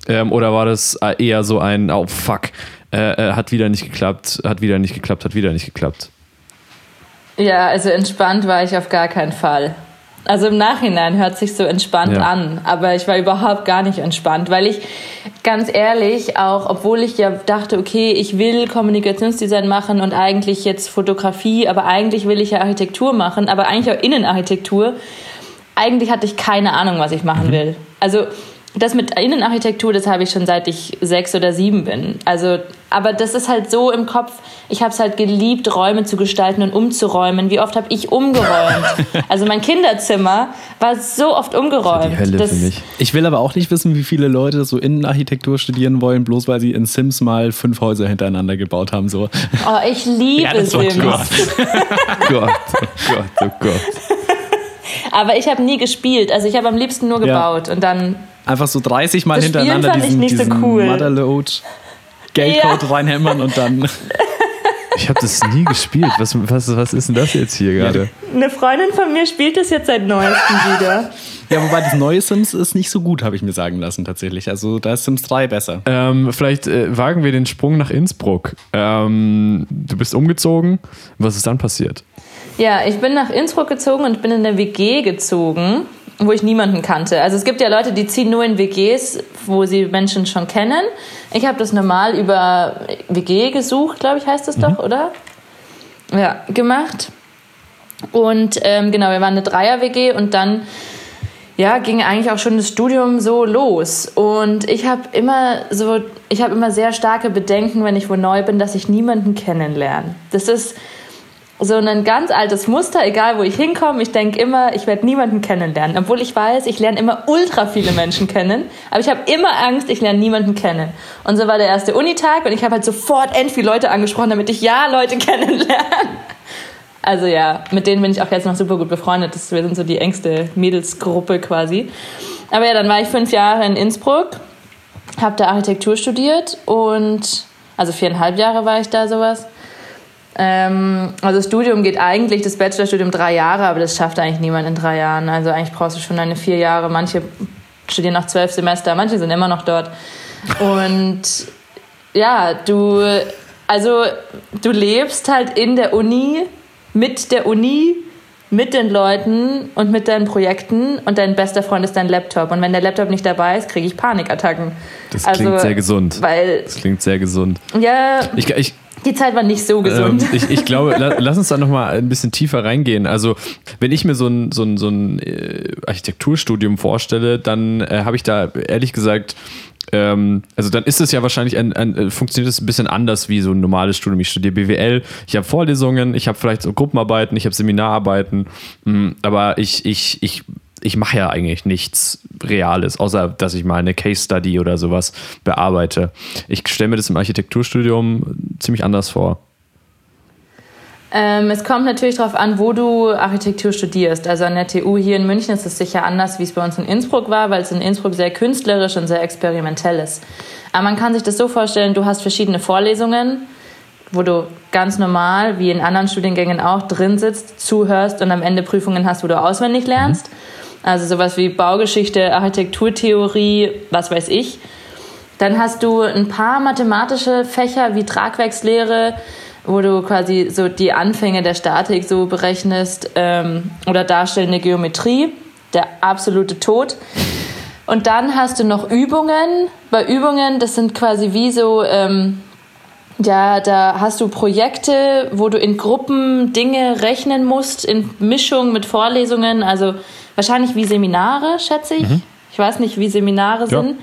Ähm, oder war das äh, eher so ein, oh fuck, hat wieder nicht geklappt, hat wieder nicht geklappt, hat wieder nicht geklappt? Ja, also entspannt war ich auf gar keinen Fall. Also im Nachhinein hört sich so entspannt ja. an, aber ich war überhaupt gar nicht entspannt, weil ich ganz ehrlich auch, obwohl ich ja dachte, okay, ich will Kommunikationsdesign machen und eigentlich jetzt Fotografie, aber eigentlich will ich ja Architektur machen, aber eigentlich auch Innenarchitektur. Eigentlich hatte ich keine Ahnung, was ich machen mhm. will. Also das mit Innenarchitektur, das habe ich schon seit ich sechs oder sieben bin. Also, aber das ist halt so im Kopf. Ich habe es halt geliebt, Räume zu gestalten und umzuräumen. Wie oft habe ich umgeräumt? also mein Kinderzimmer war so oft umgeräumt. Die Hölle das, für mich. Ich will aber auch nicht wissen, wie viele Leute so Innenarchitektur studieren wollen, bloß weil sie in Sims mal fünf Häuser hintereinander gebaut haben. So. Oh, ich liebe ja, Sims. Oh Gott. Gott, oh Gott, oh Gott. Aber ich habe nie gespielt. Also ich habe am liebsten nur gebaut ja. und dann einfach so 30 Mal das hintereinander diesen, diesen so cool. Motherload Geldcode ja. reinhämmern und dann. Ich habe das nie gespielt. Was, was, was ist denn das jetzt hier gerade? Eine Freundin von mir spielt das jetzt seit neuestem wieder. Ja, wobei das neue Sims ist nicht so gut, habe ich mir sagen lassen tatsächlich. Also da ist Sims 3 besser. Ähm, vielleicht äh, wagen wir den Sprung nach Innsbruck. Ähm, du bist umgezogen. Was ist dann passiert? Ja, ich bin nach Innsbruck gezogen und bin in eine WG gezogen wo ich niemanden kannte. Also es gibt ja Leute, die ziehen nur in WGs, wo sie Menschen schon kennen. Ich habe das normal über WG gesucht, glaube ich, heißt das mhm. doch, oder? Ja, gemacht. Und ähm, genau, wir waren eine Dreier-WG und dann ja, ging eigentlich auch schon das Studium so los. Und ich habe immer so, ich habe immer sehr starke Bedenken, wenn ich wo neu bin, dass ich niemanden kennenlerne. Das ist so ein ganz altes Muster, egal wo ich hinkomme. Ich denke immer, ich werde niemanden kennenlernen. Obwohl ich weiß, ich lerne immer ultra viele Menschen kennen. Aber ich habe immer Angst, ich lerne niemanden kennen. Und so war der erste Unitag und ich habe halt sofort end viele Leute angesprochen, damit ich ja Leute kennenlerne. Also ja, mit denen bin ich auch jetzt noch super gut befreundet. Das, wir sind so die engste Mädelsgruppe quasi. Aber ja, dann war ich fünf Jahre in Innsbruck, habe da Architektur studiert und also viereinhalb Jahre war ich da sowas. Ähm, also das Studium geht eigentlich, das Bachelorstudium drei Jahre, aber das schafft eigentlich niemand in drei Jahren. Also eigentlich brauchst du schon deine vier Jahre. Manche studieren noch zwölf Semester, manche sind immer noch dort. Und ja, du, also du lebst halt in der Uni, mit der Uni, mit den Leuten und mit deinen Projekten und dein bester Freund ist dein Laptop. Und wenn der Laptop nicht dabei ist, kriege ich Panikattacken. Das klingt also, sehr gesund. Weil, das klingt sehr gesund. Ja. Ich, ich, die Zeit war nicht so gesund. Ähm, ich, ich, glaube, lass uns da nochmal ein bisschen tiefer reingehen. Also, wenn ich mir so ein, so ein, so ein äh, Architekturstudium vorstelle, dann äh, habe ich da ehrlich gesagt ähm, also dann ist es ja wahrscheinlich ein, ein, äh, funktioniert es ein bisschen anders wie so ein normales Studium. Ich studiere BWL, ich habe Vorlesungen, ich habe vielleicht so Gruppenarbeiten, ich habe Seminararbeiten, mm, aber ich, ich, ich ich mache ja eigentlich nichts Reales, außer dass ich mal eine Case Study oder sowas bearbeite. Ich stelle mir das im Architekturstudium ziemlich anders vor. Ähm, es kommt natürlich darauf an, wo du Architektur studierst. Also an der TU hier in München ist es sicher anders, wie es bei uns in Innsbruck war, weil es in Innsbruck sehr künstlerisch und sehr experimentell ist. Aber man kann sich das so vorstellen, du hast verschiedene Vorlesungen, wo du ganz normal, wie in anderen Studiengängen auch, drin sitzt, zuhörst und am Ende Prüfungen hast, wo du auswendig lernst. Mhm. Also sowas wie Baugeschichte, Architekturtheorie, was weiß ich. Dann hast du ein paar mathematische Fächer wie Tragwerkslehre, wo du quasi so die Anfänge der Statik so berechnest ähm, oder darstellende Geometrie, der absolute Tod. Und dann hast du noch Übungen. Bei Übungen, das sind quasi wie so, ähm, ja, da hast du Projekte, wo du in Gruppen Dinge rechnen musst, in Mischung mit Vorlesungen. Also Wahrscheinlich wie Seminare, schätze ich. Mhm. Ich weiß nicht, wie Seminare ja. sind.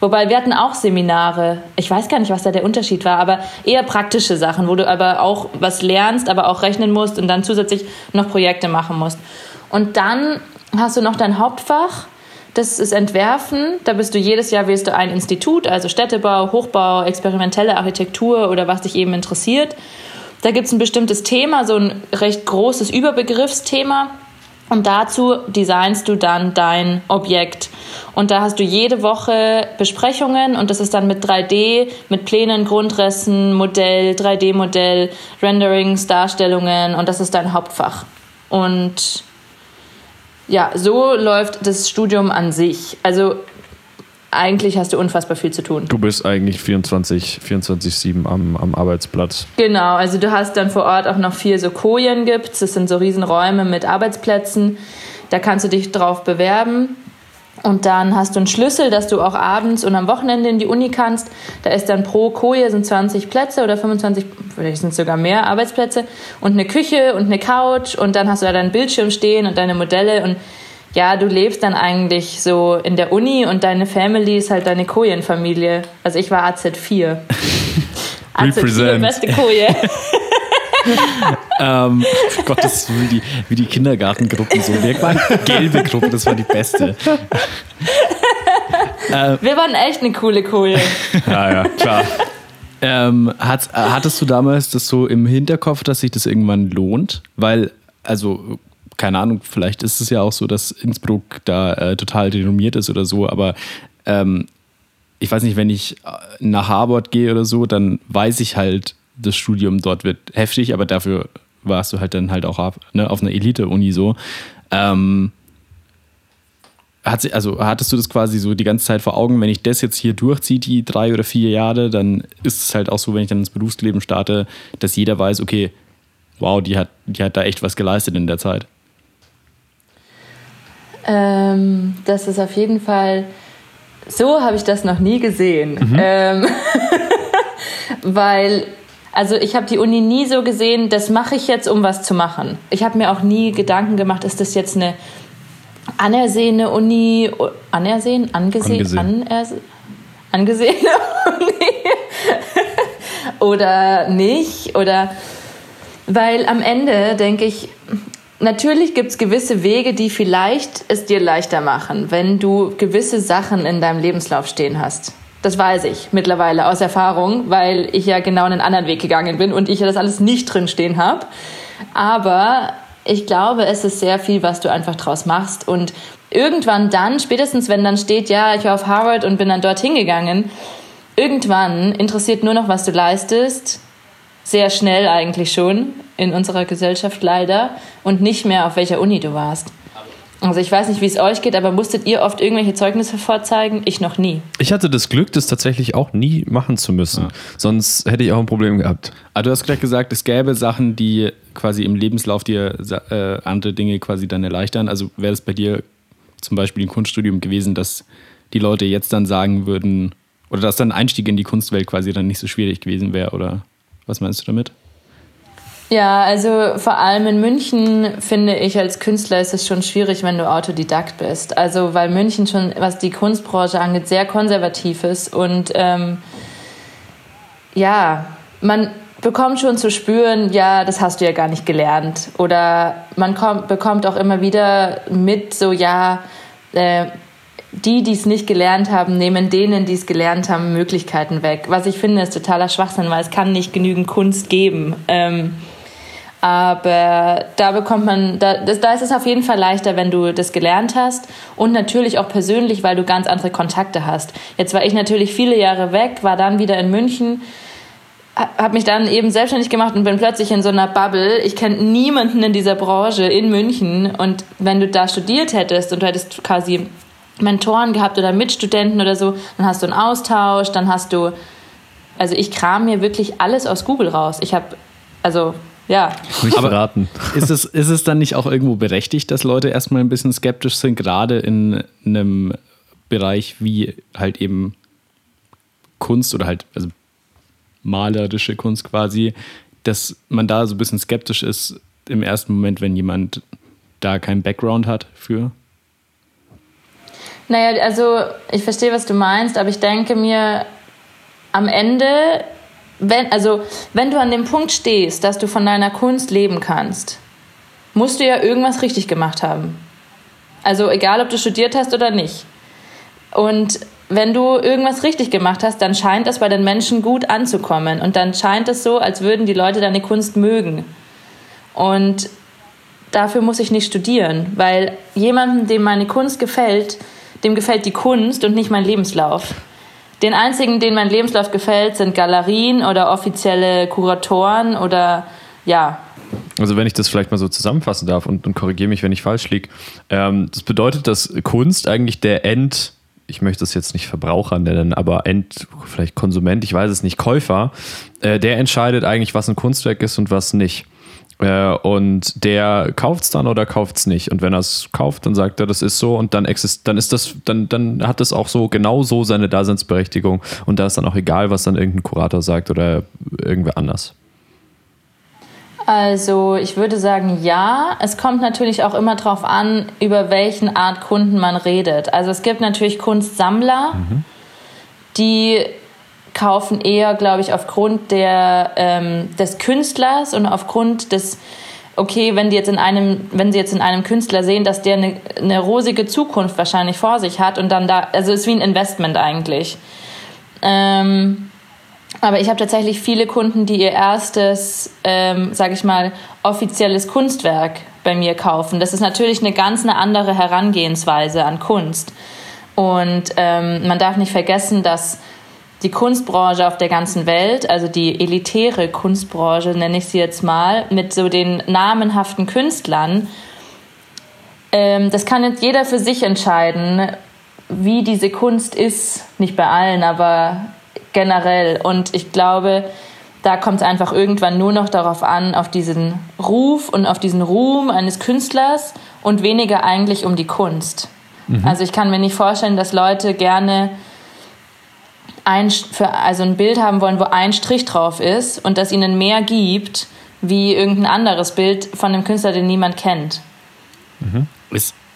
Wobei wir hatten auch Seminare. Ich weiß gar nicht, was da der Unterschied war, aber eher praktische Sachen, wo du aber auch was lernst, aber auch rechnen musst und dann zusätzlich noch Projekte machen musst. Und dann hast du noch dein Hauptfach. Das ist Entwerfen. Da bist du jedes Jahr wählst du ein Institut, also Städtebau, Hochbau, experimentelle Architektur oder was dich eben interessiert. Da gibt es ein bestimmtes Thema, so ein recht großes Überbegriffsthema. Und dazu designst du dann dein Objekt. Und da hast du jede Woche Besprechungen und das ist dann mit 3D, mit Plänen, Grundrissen, Modell, 3D-Modell, Renderings, Darstellungen und das ist dein Hauptfach. Und ja, so läuft das Studium an sich. Also eigentlich hast du unfassbar viel zu tun. Du bist eigentlich 24, 24-7 am, am Arbeitsplatz. Genau, also du hast dann vor Ort auch noch vier so Kojen gibt. Das sind so Riesenräume mit Arbeitsplätzen. Da kannst du dich drauf bewerben. Und dann hast du einen Schlüssel, dass du auch abends und am Wochenende in die Uni kannst. Da ist dann pro Koje sind 20 Plätze oder 25, vielleicht sind es sogar mehr Arbeitsplätze und eine Küche und eine Couch und dann hast du da deinen Bildschirm stehen und deine Modelle und ja, du lebst dann eigentlich so in der Uni und deine Family ist halt deine Kojenfamilie. Also ich war AZ4. AZ4, beste Koje. ähm, Gott, das ist wie die, wie die Kindergartengruppen so. Wir waren gelbe Gruppe, das war die beste. äh, Wir waren echt eine coole Koje. ja, ja, klar. Ähm, hat, hattest du damals das so im Hinterkopf, dass sich das irgendwann lohnt? Weil, also keine Ahnung, vielleicht ist es ja auch so, dass Innsbruck da äh, total renommiert ist oder so, aber ähm, ich weiß nicht, wenn ich äh, nach Harvard gehe oder so, dann weiß ich halt, das Studium dort wird heftig, aber dafür warst du halt dann halt auch ne, auf einer Elite-Uni so. Ähm, hat sie, also hattest du das quasi so die ganze Zeit vor Augen, wenn ich das jetzt hier durchziehe, die drei oder vier Jahre, dann ist es halt auch so, wenn ich dann ins Berufsleben starte, dass jeder weiß, okay, wow, die hat, die hat da echt was geleistet in der Zeit. Ähm, das ist auf jeden Fall, so habe ich das noch nie gesehen. Mhm. Ähm, weil, also ich habe die Uni nie so gesehen, das mache ich jetzt, um was zu machen. Ich habe mir auch nie Gedanken gemacht, ist das jetzt eine anersehene Uni, anersehen, angesehen, angesehen. Anerse, angesehene Uni oder nicht oder Weil am Ende denke ich, natürlich gibt es gewisse Wege, die vielleicht es dir leichter machen, wenn du gewisse Sachen in deinem Lebenslauf stehen hast. Das weiß ich mittlerweile aus Erfahrung, weil ich ja genau einen anderen Weg gegangen bin und ich ja das alles nicht drin stehen habe. Aber ich glaube, es ist sehr viel, was du einfach draus machst. Und irgendwann dann, spätestens wenn dann steht, ja, ich war auf Harvard und bin dann dorthin gegangen, irgendwann interessiert nur noch, was du leistest. Sehr schnell eigentlich schon in unserer Gesellschaft leider und nicht mehr auf welcher Uni du warst. Also ich weiß nicht, wie es euch geht, aber musstet ihr oft irgendwelche Zeugnisse vorzeigen? Ich noch nie. Ich hatte das Glück, das tatsächlich auch nie machen zu müssen. Ja. Sonst hätte ich auch ein Problem gehabt. Aber du hast gerade gesagt, es gäbe Sachen, die quasi im Lebenslauf dir äh, andere Dinge quasi dann erleichtern. Also wäre es bei dir zum Beispiel im Kunststudium gewesen, dass die Leute jetzt dann sagen würden, oder dass dann Einstieg in die Kunstwelt quasi dann nicht so schwierig gewesen wäre, oder was meinst du damit? Ja, also vor allem in München finde ich als Künstler ist es schon schwierig, wenn du Autodidakt bist. Also weil München schon, was die Kunstbranche angeht, sehr konservativ ist und ähm, ja, man bekommt schon zu spüren, ja, das hast du ja gar nicht gelernt. Oder man kommt, bekommt auch immer wieder mit, so ja, äh, die, die es nicht gelernt haben, nehmen denen, die es gelernt haben, Möglichkeiten weg. Was ich finde, ist totaler Schwachsinn, weil es kann nicht genügend Kunst geben. Ähm, aber da bekommt man, da, das, da ist es auf jeden Fall leichter, wenn du das gelernt hast und natürlich auch persönlich, weil du ganz andere Kontakte hast. Jetzt war ich natürlich viele Jahre weg, war dann wieder in München, habe mich dann eben selbstständig gemacht und bin plötzlich in so einer Bubble. Ich kenne niemanden in dieser Branche in München und wenn du da studiert hättest und du hättest quasi Mentoren gehabt oder Mitstudenten oder so, dann hast du einen Austausch, dann hast du, also ich kram mir wirklich alles aus Google raus. Ich habe, also ja. Nicht Aber verraten. Ist es, ist es dann nicht auch irgendwo berechtigt, dass Leute erstmal ein bisschen skeptisch sind, gerade in einem Bereich wie halt eben Kunst oder halt, also malerische Kunst quasi, dass man da so ein bisschen skeptisch ist im ersten Moment, wenn jemand da keinen Background hat für? Naja, also ich verstehe, was du meinst, aber ich denke mir, am Ende wenn, also, wenn du an dem Punkt stehst, dass du von deiner Kunst leben kannst, musst du ja irgendwas richtig gemacht haben. Also egal, ob du studiert hast oder nicht. Und wenn du irgendwas richtig gemacht hast, dann scheint es bei den Menschen gut anzukommen. Und dann scheint es so, als würden die Leute deine Kunst mögen. Und dafür muss ich nicht studieren, weil jemandem, dem meine Kunst gefällt, dem gefällt die Kunst und nicht mein Lebenslauf. Den einzigen, denen mein Lebenslauf gefällt, sind Galerien oder offizielle Kuratoren oder ja. Also wenn ich das vielleicht mal so zusammenfassen darf und, und korrigiere mich, wenn ich falsch liege. Ähm, das bedeutet, dass Kunst eigentlich der End, ich möchte es jetzt nicht Verbraucher nennen, aber End, vielleicht Konsument, ich weiß es nicht, Käufer, äh, der entscheidet eigentlich, was ein Kunstwerk ist und was nicht. Äh, und der kauft es dann oder kauft es nicht. Und wenn er es kauft, dann sagt er, das ist so und dann exist dann ist das, dann, dann hat es auch so genau so seine Daseinsberechtigung. Und da ist dann auch egal, was dann irgendein Kurator sagt oder irgendwer anders. Also ich würde sagen, ja. Es kommt natürlich auch immer darauf an, über welchen Art Kunden man redet. Also es gibt natürlich Kunstsammler, mhm. die kaufen eher, glaube ich, aufgrund der, ähm, des Künstlers und aufgrund des, okay, wenn die jetzt in einem, wenn sie jetzt in einem Künstler sehen, dass der eine, eine rosige Zukunft wahrscheinlich vor sich hat und dann da, also ist wie ein Investment eigentlich. Ähm, aber ich habe tatsächlich viele Kunden, die ihr erstes, ähm, sage ich mal, offizielles Kunstwerk bei mir kaufen. Das ist natürlich eine ganz eine andere Herangehensweise an Kunst. Und ähm, man darf nicht vergessen, dass die Kunstbranche auf der ganzen Welt, also die elitäre Kunstbranche, nenne ich sie jetzt mal, mit so den namenhaften Künstlern, ähm, das kann jetzt jeder für sich entscheiden, wie diese Kunst ist. Nicht bei allen, aber generell. Und ich glaube, da kommt es einfach irgendwann nur noch darauf an, auf diesen Ruf und auf diesen Ruhm eines Künstlers und weniger eigentlich um die Kunst. Mhm. Also ich kann mir nicht vorstellen, dass Leute gerne ein, für, also ein Bild haben wollen, wo ein Strich drauf ist und das ihnen mehr gibt wie irgendein anderes Bild von einem Künstler, den niemand kennt. Mhm.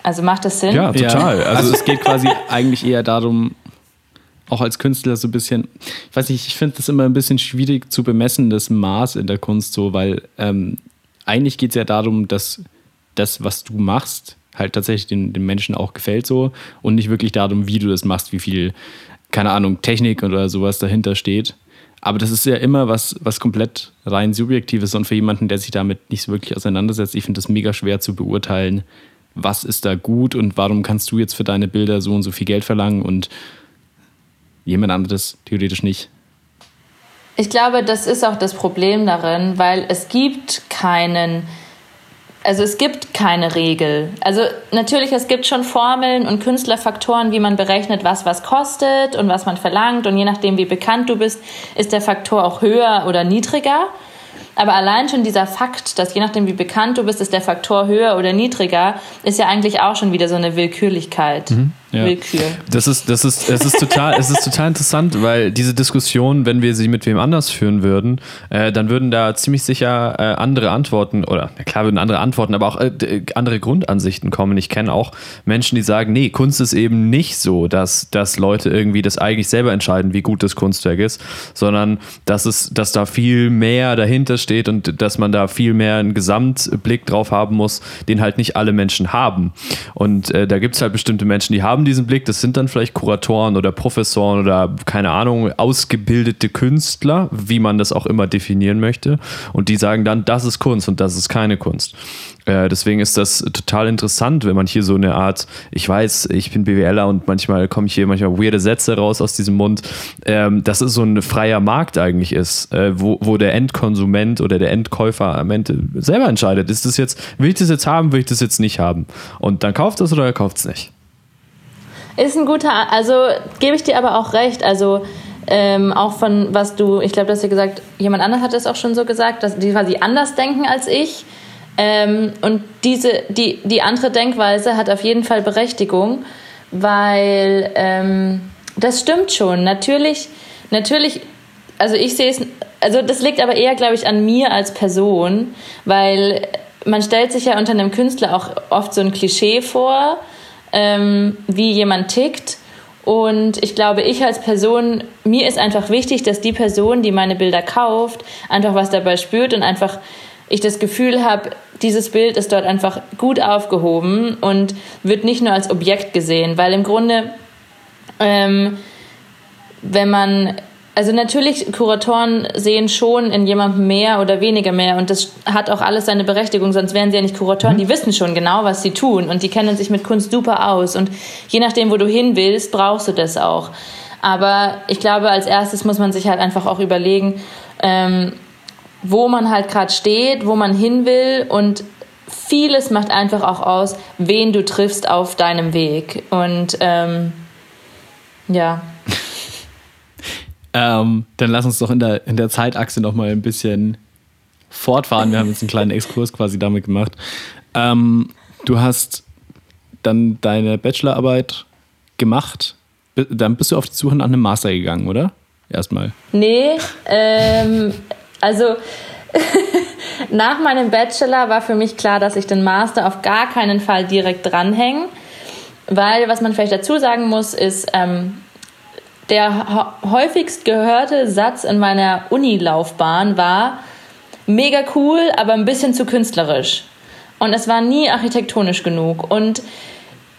also macht das Sinn? Ja, total. Ja. Also, also es geht quasi eigentlich eher darum, auch als Künstler so ein bisschen, ich weiß nicht, ich finde das immer ein bisschen schwierig zu bemessen, das Maß in der Kunst so, weil ähm, eigentlich geht es ja darum, dass das, was du machst, halt tatsächlich den, den Menschen auch gefällt so und nicht wirklich darum, wie du das machst, wie viel, keine Ahnung, Technik oder sowas dahinter steht. Aber das ist ja immer was, was komplett rein subjektives und für jemanden, der sich damit nicht so wirklich auseinandersetzt, ich finde das mega schwer zu beurteilen, was ist da gut und warum kannst du jetzt für deine Bilder so und so viel Geld verlangen und jemand anderes theoretisch nicht. Ich glaube, das ist auch das Problem darin, weil es gibt keinen also es gibt keine Regel. Also natürlich, es gibt schon Formeln und Künstlerfaktoren, wie man berechnet, was was kostet und was man verlangt. Und je nachdem, wie bekannt du bist, ist der Faktor auch höher oder niedriger. Aber allein schon dieser Fakt, dass je nachdem, wie bekannt du bist, ist der Faktor höher oder niedriger, ist ja eigentlich auch schon wieder so eine Willkürlichkeit. Mhm. Ja. Willkür. Das ist, das ist, es ist total, es ist total interessant, weil diese Diskussion, wenn wir sie mit wem anders führen würden, äh, dann würden da ziemlich sicher äh, andere Antworten oder ja klar würden andere Antworten, aber auch äh, andere Grundansichten kommen. Ich kenne auch Menschen, die sagen, nee, Kunst ist eben nicht so, dass, dass Leute irgendwie das eigentlich selber entscheiden, wie gut das Kunstwerk ist, sondern dass es, dass da viel mehr dahinter steht und dass man da viel mehr einen Gesamtblick drauf haben muss, den halt nicht alle Menschen haben. Und äh, da gibt es halt bestimmte Menschen, die haben haben diesen Blick, das sind dann vielleicht Kuratoren oder Professoren oder keine Ahnung, ausgebildete Künstler, wie man das auch immer definieren möchte. Und die sagen dann, das ist Kunst und das ist keine Kunst. Äh, deswegen ist das total interessant, wenn man hier so eine Art, ich weiß, ich bin BWLer und manchmal komme ich hier manchmal weirde Sätze raus aus diesem Mund, ähm, dass es so ein freier Markt eigentlich ist, äh, wo, wo der Endkonsument oder der Endkäufer am Ende selber entscheidet, ist das jetzt, will ich das jetzt haben, will ich das jetzt nicht haben? Und dann kauft es oder er kauft es nicht. Ist ein guter, also gebe ich dir aber auch recht. Also ähm, auch von was du, ich glaube, du hast ja gesagt, jemand anders hat es auch schon so gesagt, dass die quasi anders denken als ich. Ähm, und diese, die, die andere Denkweise hat auf jeden Fall Berechtigung, weil ähm, das stimmt schon. Natürlich, natürlich, also ich sehe es, also das liegt aber eher, glaube ich, an mir als Person, weil man stellt sich ja unter einem Künstler auch oft so ein Klischee vor ähm, wie jemand tickt. Und ich glaube, ich als Person, mir ist einfach wichtig, dass die Person, die meine Bilder kauft, einfach was dabei spürt und einfach ich das Gefühl habe, dieses Bild ist dort einfach gut aufgehoben und wird nicht nur als Objekt gesehen, weil im Grunde, ähm, wenn man also natürlich, Kuratoren sehen schon in jemandem mehr oder weniger mehr und das hat auch alles seine Berechtigung, sonst wären sie ja nicht Kuratoren. Mhm. Die wissen schon genau, was sie tun und die kennen sich mit Kunst super aus und je nachdem, wo du hin willst, brauchst du das auch. Aber ich glaube, als erstes muss man sich halt einfach auch überlegen, ähm, wo man halt gerade steht, wo man hin will und vieles macht einfach auch aus, wen du triffst auf deinem Weg und ähm, ja. Ähm, dann lass uns doch in der, in der Zeitachse noch mal ein bisschen fortfahren. Wir haben jetzt einen kleinen Exkurs quasi damit gemacht. Ähm, du hast dann deine Bachelorarbeit gemacht. Dann bist du auf die Suche nach einem Master gegangen, oder? Erstmal. Nee, ähm, also nach meinem Bachelor war für mich klar, dass ich den Master auf gar keinen Fall direkt dranhänge. Weil, was man vielleicht dazu sagen muss, ist, ähm, der häufigst gehörte Satz in meiner Unilaufbahn war, mega cool, aber ein bisschen zu künstlerisch. Und es war nie architektonisch genug. Und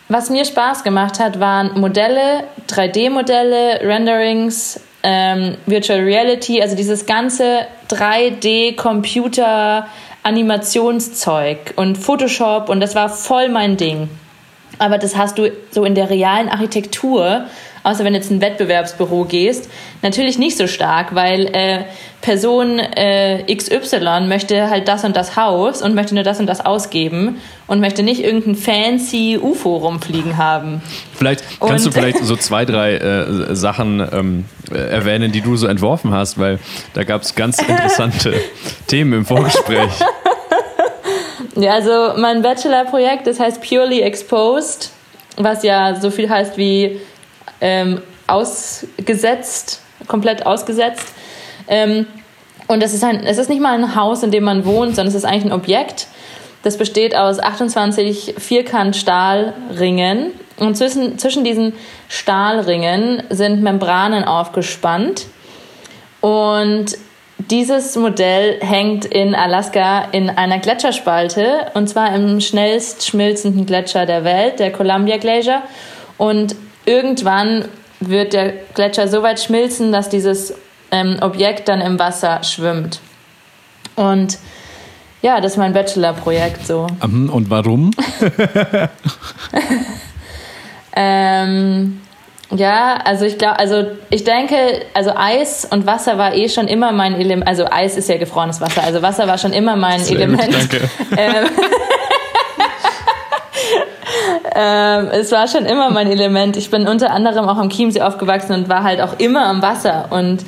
was mir Spaß gemacht hat, waren Modelle, 3D-Modelle, Renderings, ähm, Virtual Reality, also dieses ganze 3D-Computer-Animationszeug und Photoshop und das war voll mein Ding. Aber das hast du so in der realen Architektur außer wenn du jetzt in ein Wettbewerbsbüro gehst, natürlich nicht so stark, weil äh, Person äh, XY möchte halt das und das Haus und möchte nur das und das ausgeben und möchte nicht irgendein fancy UFO rumfliegen haben. Vielleicht kannst und du vielleicht so zwei, drei äh, Sachen ähm, erwähnen, die du so entworfen hast, weil da gab es ganz interessante Themen im Vorgespräch. Ja, also mein Bachelor-Projekt, das heißt Purely Exposed, was ja so viel heißt wie ähm, ausgesetzt, komplett ausgesetzt. Ähm, und es ist, ein, es ist nicht mal ein Haus, in dem man wohnt, sondern es ist eigentlich ein Objekt. Das besteht aus 28 Vierkant-Stahlringen Und zwischen, zwischen diesen Stahlringen sind Membranen aufgespannt. Und dieses Modell hängt in Alaska in einer Gletscherspalte und zwar im schnellst schmilzenden Gletscher der Welt, der Columbia Glacier. Und irgendwann wird der Gletscher so weit schmilzen, dass dieses ähm, Objekt dann im Wasser schwimmt. Und ja, das ist mein Bachelor-Projekt so. Und warum? ähm, ja, also ich glaube, also ich denke, also Eis und Wasser war eh schon immer mein Element. Also Eis ist ja gefrorenes Wasser, also Wasser war schon immer mein Sehr Element. Gut, danke. Ähm, ähm, es war schon immer mein Element. Ich bin unter anderem auch am Chiemsee aufgewachsen und war halt auch immer am Wasser. Und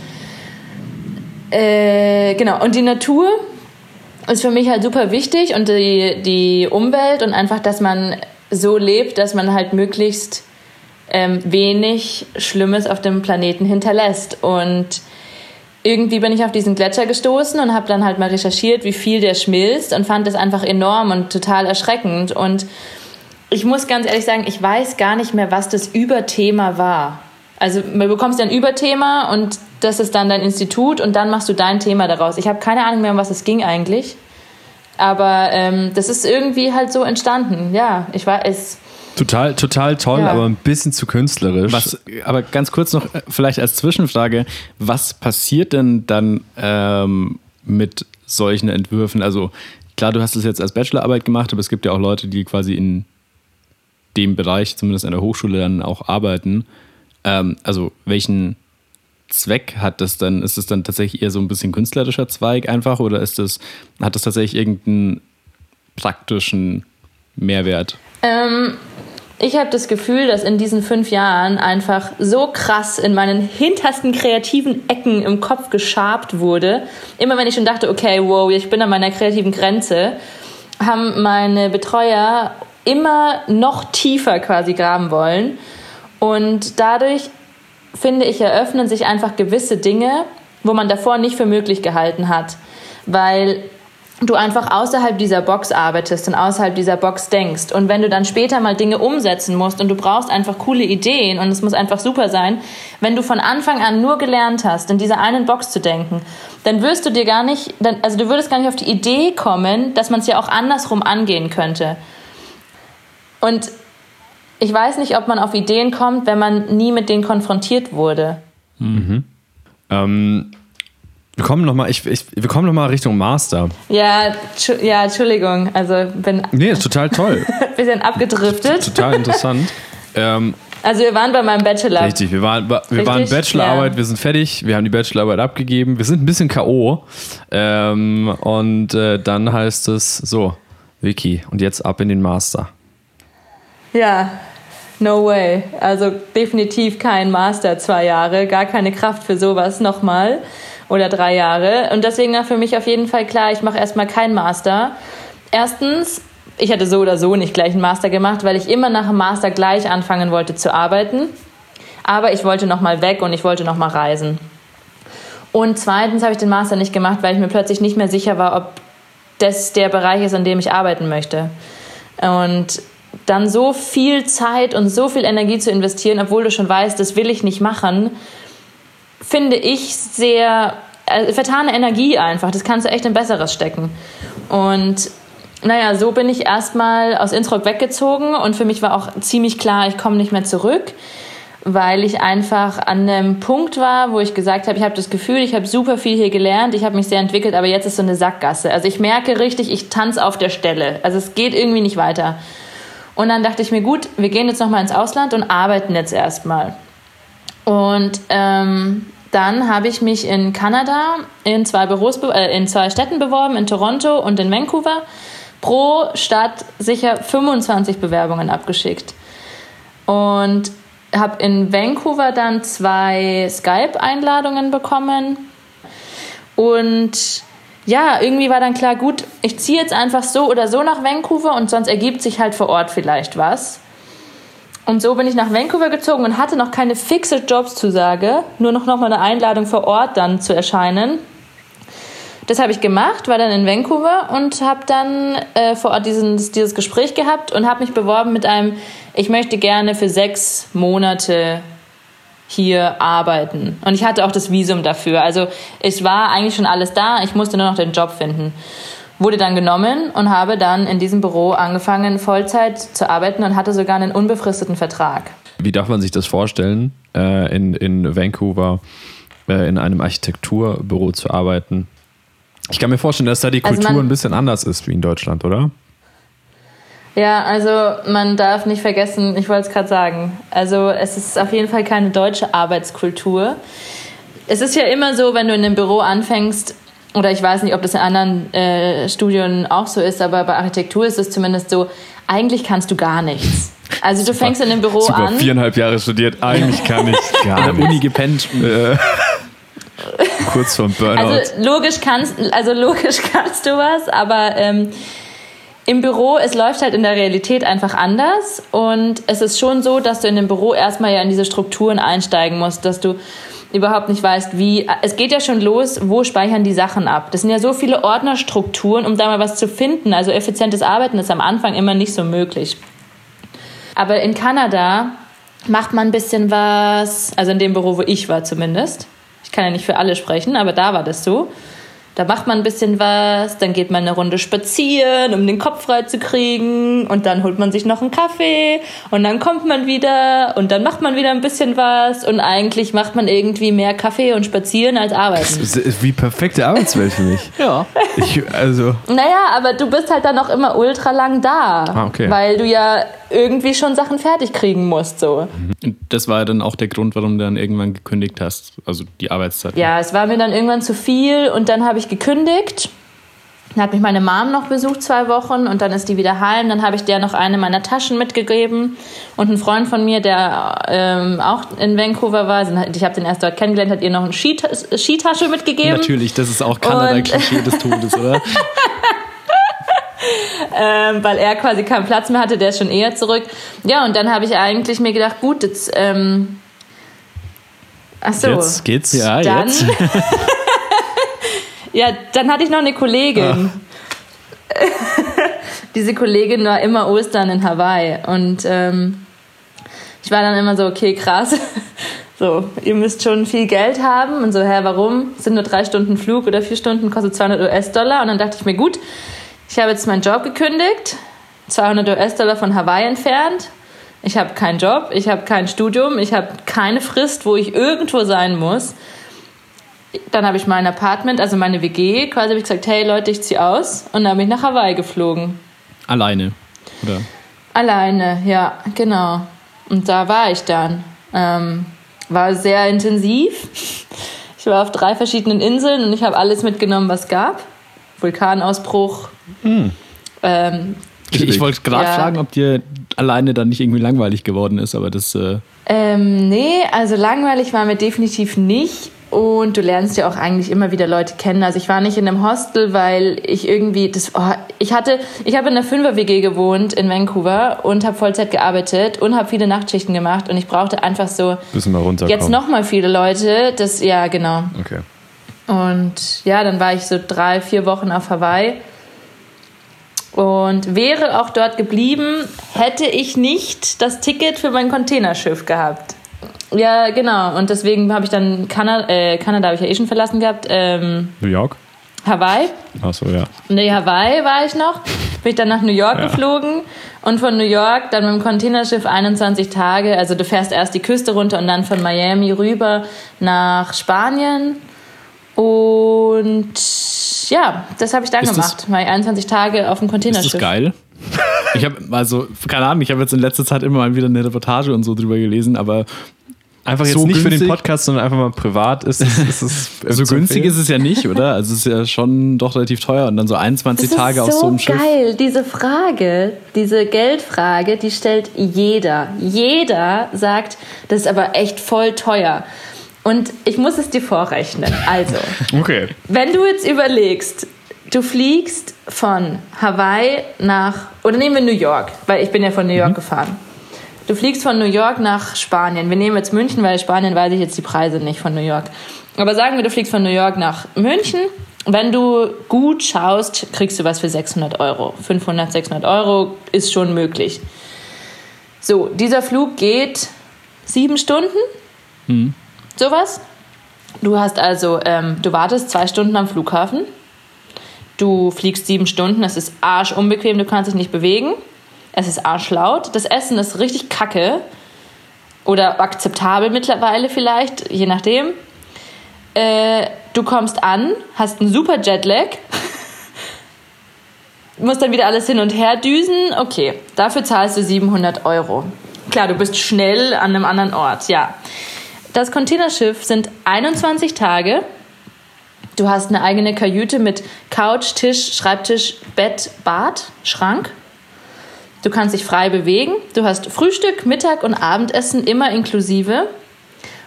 äh, genau, und die Natur ist für mich halt super wichtig und die, die Umwelt und einfach, dass man so lebt, dass man halt möglichst ähm, wenig Schlimmes auf dem Planeten hinterlässt. Und irgendwie bin ich auf diesen Gletscher gestoßen und habe dann halt mal recherchiert, wie viel der schmilzt und fand das einfach enorm und total erschreckend. Und ich muss ganz ehrlich sagen, ich weiß gar nicht mehr, was das Überthema war. Also du bekommst ja ein Überthema und das ist dann dein Institut und dann machst du dein Thema daraus. Ich habe keine Ahnung mehr, um was es ging eigentlich. Aber ähm, das ist irgendwie halt so entstanden. Ja, ich weiß. Total, total toll, Ja. aber ein bisschen zu künstlerisch. Was, aber ganz kurz noch, äh, vielleicht als Zwischenfrage, was passiert denn dann ähm, mit solchen Entwürfen? Also klar, du hast es jetzt als Bachelorarbeit gemacht, aber es gibt ja auch Leute, die quasi in dem Bereich, zumindest an der Hochschule, dann auch arbeiten. Ähm, also welchen Zweck hat das dann? Ist es dann tatsächlich eher so ein bisschen künstlerischer Zweig einfach oder ist das, hat das tatsächlich irgendeinen praktischen Mehrwert? Ähm, ich habe das Gefühl, dass in diesen fünf Jahren einfach so krass in meinen hintersten kreativen Ecken im Kopf geschabt wurde. Immer wenn ich schon dachte, okay, wow, ich bin an meiner kreativen Grenze, haben meine Betreuer immer noch tiefer quasi graben wollen. Und dadurch, finde ich, eröffnen sich einfach gewisse Dinge, wo man davor nicht für möglich gehalten hat. Weil du einfach außerhalb dieser Box arbeitest und außerhalb dieser Box denkst. Und wenn du dann später mal Dinge umsetzen musst und du brauchst einfach coole Ideen und es muss einfach super sein, wenn du von Anfang an nur gelernt hast, in dieser einen Box zu denken, dann wirst du dir gar nicht, also du würdest gar nicht auf die Idee kommen, dass man es ja auch andersrum angehen könnte. Und ich weiß nicht, ob man auf Ideen kommt, wenn man nie mit denen konfrontiert wurde. ähm, wir kommen nochmal ich, ich, wir kommen noch mal Richtung Master. Ja, ja, Entschuldigung, also bin Nee, ist total toll. bisschen abgedriftet. total interessant. Ähm, Also wir waren bei meinem Bachelor. richtig, wir waren, wir Richtig? waren Bachelorarbeit, Ja. wir sind fertig, wir haben die Bachelorarbeit abgegeben, wir sind ein bisschen K.O. Ähm, und äh, dann heißt es so, Vicky, und jetzt ab in den Master. Ja, no way. Also definitiv kein Master zwei Jahre, gar keine Kraft für sowas nochmal oder drei Jahre. Und deswegen war für mich auf jeden Fall klar, ich mache erstmal keinen Master. Erstens, ich hätte so oder so nicht gleich einen Master gemacht, weil ich immer nach dem Master gleich anfangen wollte zu arbeiten. Aber ich wollte nochmal weg und ich wollte nochmal reisen. Und zweitens habe ich den Master nicht gemacht, weil ich mir plötzlich nicht mehr sicher war, ob das der Bereich ist, an dem ich arbeiten möchte. Und dann so viel Zeit und so viel Energie zu investieren, obwohl du schon weißt, das will ich nicht machen, finde ich sehr äh, vertane Energie einfach. Das kannst du echt in Besseres stecken. Und naja, so bin ich erstmal aus Innsbruck weggezogen und für mich war auch ziemlich klar, ich komme nicht mehr zurück, weil ich einfach an einem Punkt war, wo ich gesagt habe, ich habe das Gefühl, ich habe super viel hier gelernt, ich habe mich sehr entwickelt, aber jetzt ist so eine Sackgasse. Also ich merke richtig, ich tanze auf der Stelle. Also es geht irgendwie nicht weiter. Und dann dachte ich mir, gut, wir gehen jetzt nochmal ins Ausland und arbeiten jetzt erstmal. Und ähm, dann habe ich mich in Kanada in zwei Büros, äh, in zwei Städten beworben, in Toronto und in Vancouver. Pro Stadt sicher 25 Bewerbungen abgeschickt. Und habe in Vancouver dann zwei Skype-Einladungen bekommen. Und ja, irgendwie war dann klar, gut, ich ziehe jetzt einfach so oder so nach Vancouver und sonst ergibt sich halt vor Ort vielleicht was. Und so bin ich nach Vancouver gezogen und hatte noch keine fixe Jobszusage, nur noch, noch mal eine Einladung vor Ort dann zu erscheinen. das habe ich gemacht, war dann in Vancouver und habe dann äh, vor Ort diesen, dieses Gespräch gehabt und habe mich beworben mit einem, ich möchte gerne für sechs Monate hier arbeiten. Und ich hatte auch das Visum dafür. Also es war eigentlich schon alles da, ich musste nur noch den Job finden. Wurde dann genommen und habe dann in diesem Büro angefangen, Vollzeit zu arbeiten und hatte sogar einen unbefristeten Vertrag. Wie darf man sich das vorstellen, äh, in, in Vancouver äh, in einem Architekturbüro zu arbeiten? Ich kann mir vorstellen, dass da die Also Kultur man- ein bisschen anders ist wie in Deutschland, oder? Ja, also man darf nicht vergessen, ich wollte es gerade sagen, also es ist auf jeden Fall keine deutsche Arbeitskultur. Es ist ja immer so, wenn du in einem Büro anfängst, oder ich weiß nicht, ob das in anderen äh, Studien auch so ist, aber bei Architektur ist es zumindest so, eigentlich kannst du gar nichts. Also du fängst in einem Büro Super, an. viereinhalb Jahre studiert, eigentlich kann ich gar In der nicht. Uni gepennt. Kurz vorm Burnout. Also logisch kannst, also logisch kannst du was, aber ähm, im Büro, es läuft halt in der Realität einfach anders. Und es ist schon so, dass du in dem Büro erstmal ja in diese Strukturen einsteigen musst, dass du überhaupt nicht weißt, wie. Es geht ja schon los, wo speichern die Sachen ab. Das sind ja so viele Ordnerstrukturen, um da mal was zu finden. Also effizientes Arbeiten ist am Anfang immer nicht so möglich. Aber in Kanada macht man ein bisschen was, also in dem Büro, wo ich war zumindest. Ich kann ja nicht für alle sprechen, aber da war das so. Da macht man ein bisschen was, dann geht man eine Runde spazieren, um den Kopf frei zu kriegen und dann holt man sich noch einen Kaffee und dann kommt man wieder und dann macht man wieder ein bisschen was und eigentlich macht man irgendwie mehr Kaffee und spazieren als arbeiten. Das ist wie perfekte Arbeitswelt für mich. Ja. Ich, also, Naja, aber du bist halt dann auch immer ultra lang da, Ah, okay. weil du ja irgendwie schon Sachen fertig kriegen musst. So. Das war dann auch der Grund, warum du dann irgendwann gekündigt hast. Also die Arbeitszeit. Ja, es war mir dann irgendwann zu viel und dann habe ich gekündigt. Dann hat mich meine Mom noch besucht zwei Wochen und dann ist die wieder heim. Dann habe ich der noch eine meiner Taschen mitgegeben und ein Freund von mir, der ähm, auch in Vancouver war, ich habe den erst dort kennengelernt, hat ihr noch eine Skita Skitasche mitgegeben. Natürlich, das ist auch Kanada-Klischee des Todes, oder? ähm, weil er quasi keinen Platz mehr hatte, der ist schon eher zurück. Ja, und dann habe ich eigentlich mir gedacht, gut, jetzt. Ähm, ach so. jetzt geht's. Ja, dann, jetzt. ja, dann hatte ich noch eine Kollegin. Diese Kollegin war immer Ostern in Hawaii und ähm, ich war dann immer so, okay, krass. So, ihr müsst schon viel Geld haben und so, hä, warum? Es sind nur drei Stunden Flug oder vier Stunden, kostet 200 US-Dollar. Und dann dachte ich mir, gut, ich habe jetzt meinen Job gekündigt, 200 US-Dollar von Hawaii entfernt. Ich habe keinen Job, ich habe kein Studium, ich habe keine Frist, wo ich irgendwo sein muss. Dann habe ich mein Apartment, also meine WG, quasi habe ich gesagt, hey Leute, ich ziehe aus. Und dann bin ich nach Hawaii geflogen. Alleine. Oder? Alleine, ja, genau. Und da war ich dann. Ähm, war sehr intensiv. Ich war auf drei verschiedenen Inseln und ich habe alles mitgenommen, was gab. Vulkanausbruch. Ähm, Ich, ich wollte gerade Ja. fragen, ob dir alleine dann nicht irgendwie langweilig geworden ist, aber das. Äh, ähm, nee, also langweilig war mir definitiv nicht. Und du lernst ja auch eigentlich immer wieder Leute kennen. Also ich war nicht in einem Hostel, weil ich irgendwie das. Oh, ich hatte, ich habe in einer Fünfer-WG gewohnt in Vancouver und habe Vollzeit gearbeitet und habe viele Nachtschichten gemacht und ich brauchte einfach so Müssen wir runterkommen. jetzt noch mal viele Leute. Das ja genau. Okay. Und ja, dann war ich so drei, vier Wochen auf Hawaii und wäre auch dort geblieben, hätte ich nicht das Ticket für mein Containerschiff gehabt. Ja, genau. Und deswegen habe ich dann Kanada, äh, Kanada habe ich ja eh schon verlassen gehabt. Ähm, New York? Hawaii. Achso, ja. Nee, Hawaii war ich noch. Bin ich dann nach New York Ja. geflogen und von New York dann mit dem Containerschiff 21 Tage. Also du fährst erst die Küste runter und dann von Miami rüber nach Spanien. Und ja, das habe ich dann Ist gemacht. Ich 21 Tage auf dem ist Containerschiff. das geil? Ich habe also, keine Ahnung, ich habe jetzt in letzter Zeit immer mal wieder eine Reportage und so drüber gelesen, aber Einfach jetzt So nicht für den günstig? Podcast, sondern einfach mal privat. Ist es, ist es so günstig ist es ja nicht, oder? Also es ist ja schon doch relativ teuer und dann so 21 Das Tage ist auf so so einem Schiff. geil. Diese Frage, diese Geldfrage, die stellt jeder. Jeder sagt, das ist aber echt voll teuer. Und ich muss es dir vorrechnen. Also, Okay. wenn du jetzt überlegst, du fliegst von Hawaii nach, oder nehmen wir New York, weil ich bin ja von New York gefahren. Du fliegst von New York nach Spanien. Wir nehmen jetzt München, weil Spanien weiß ich jetzt die Preise nicht von New York. Aber sagen wir, du fliegst von New York nach München wenn du gut schaust, kriegst du was für 600 Euro. 500, 600 Euro ist schon möglich. So, dieser Flug geht sieben Stunden. Mhm. Sowas. Du hast also, ähm, du wartest zwei Stunden am Flughafen. Du fliegst sieben Stunden. Es ist arschunbequem, du kannst dich nicht bewegen. Es ist arschlaut. Das Essen ist richtig kacke. Oder akzeptabel mittlerweile vielleicht, je nachdem. Äh, du kommst an, hast einen super Jetlag, musst dann wieder alles hin und her düsen. Okay, dafür zahlst du 700 Euro. Klar, du bist schnell an einem anderen Ort, ja. Das Containerschiff sind 21 Tage. Du hast eine eigene Kajüte mit Couch, Tisch, Schreibtisch, Bett, Bad, Schrank. Du kannst dich frei bewegen. Du hast Frühstück, Mittag und Abendessen immer inklusive.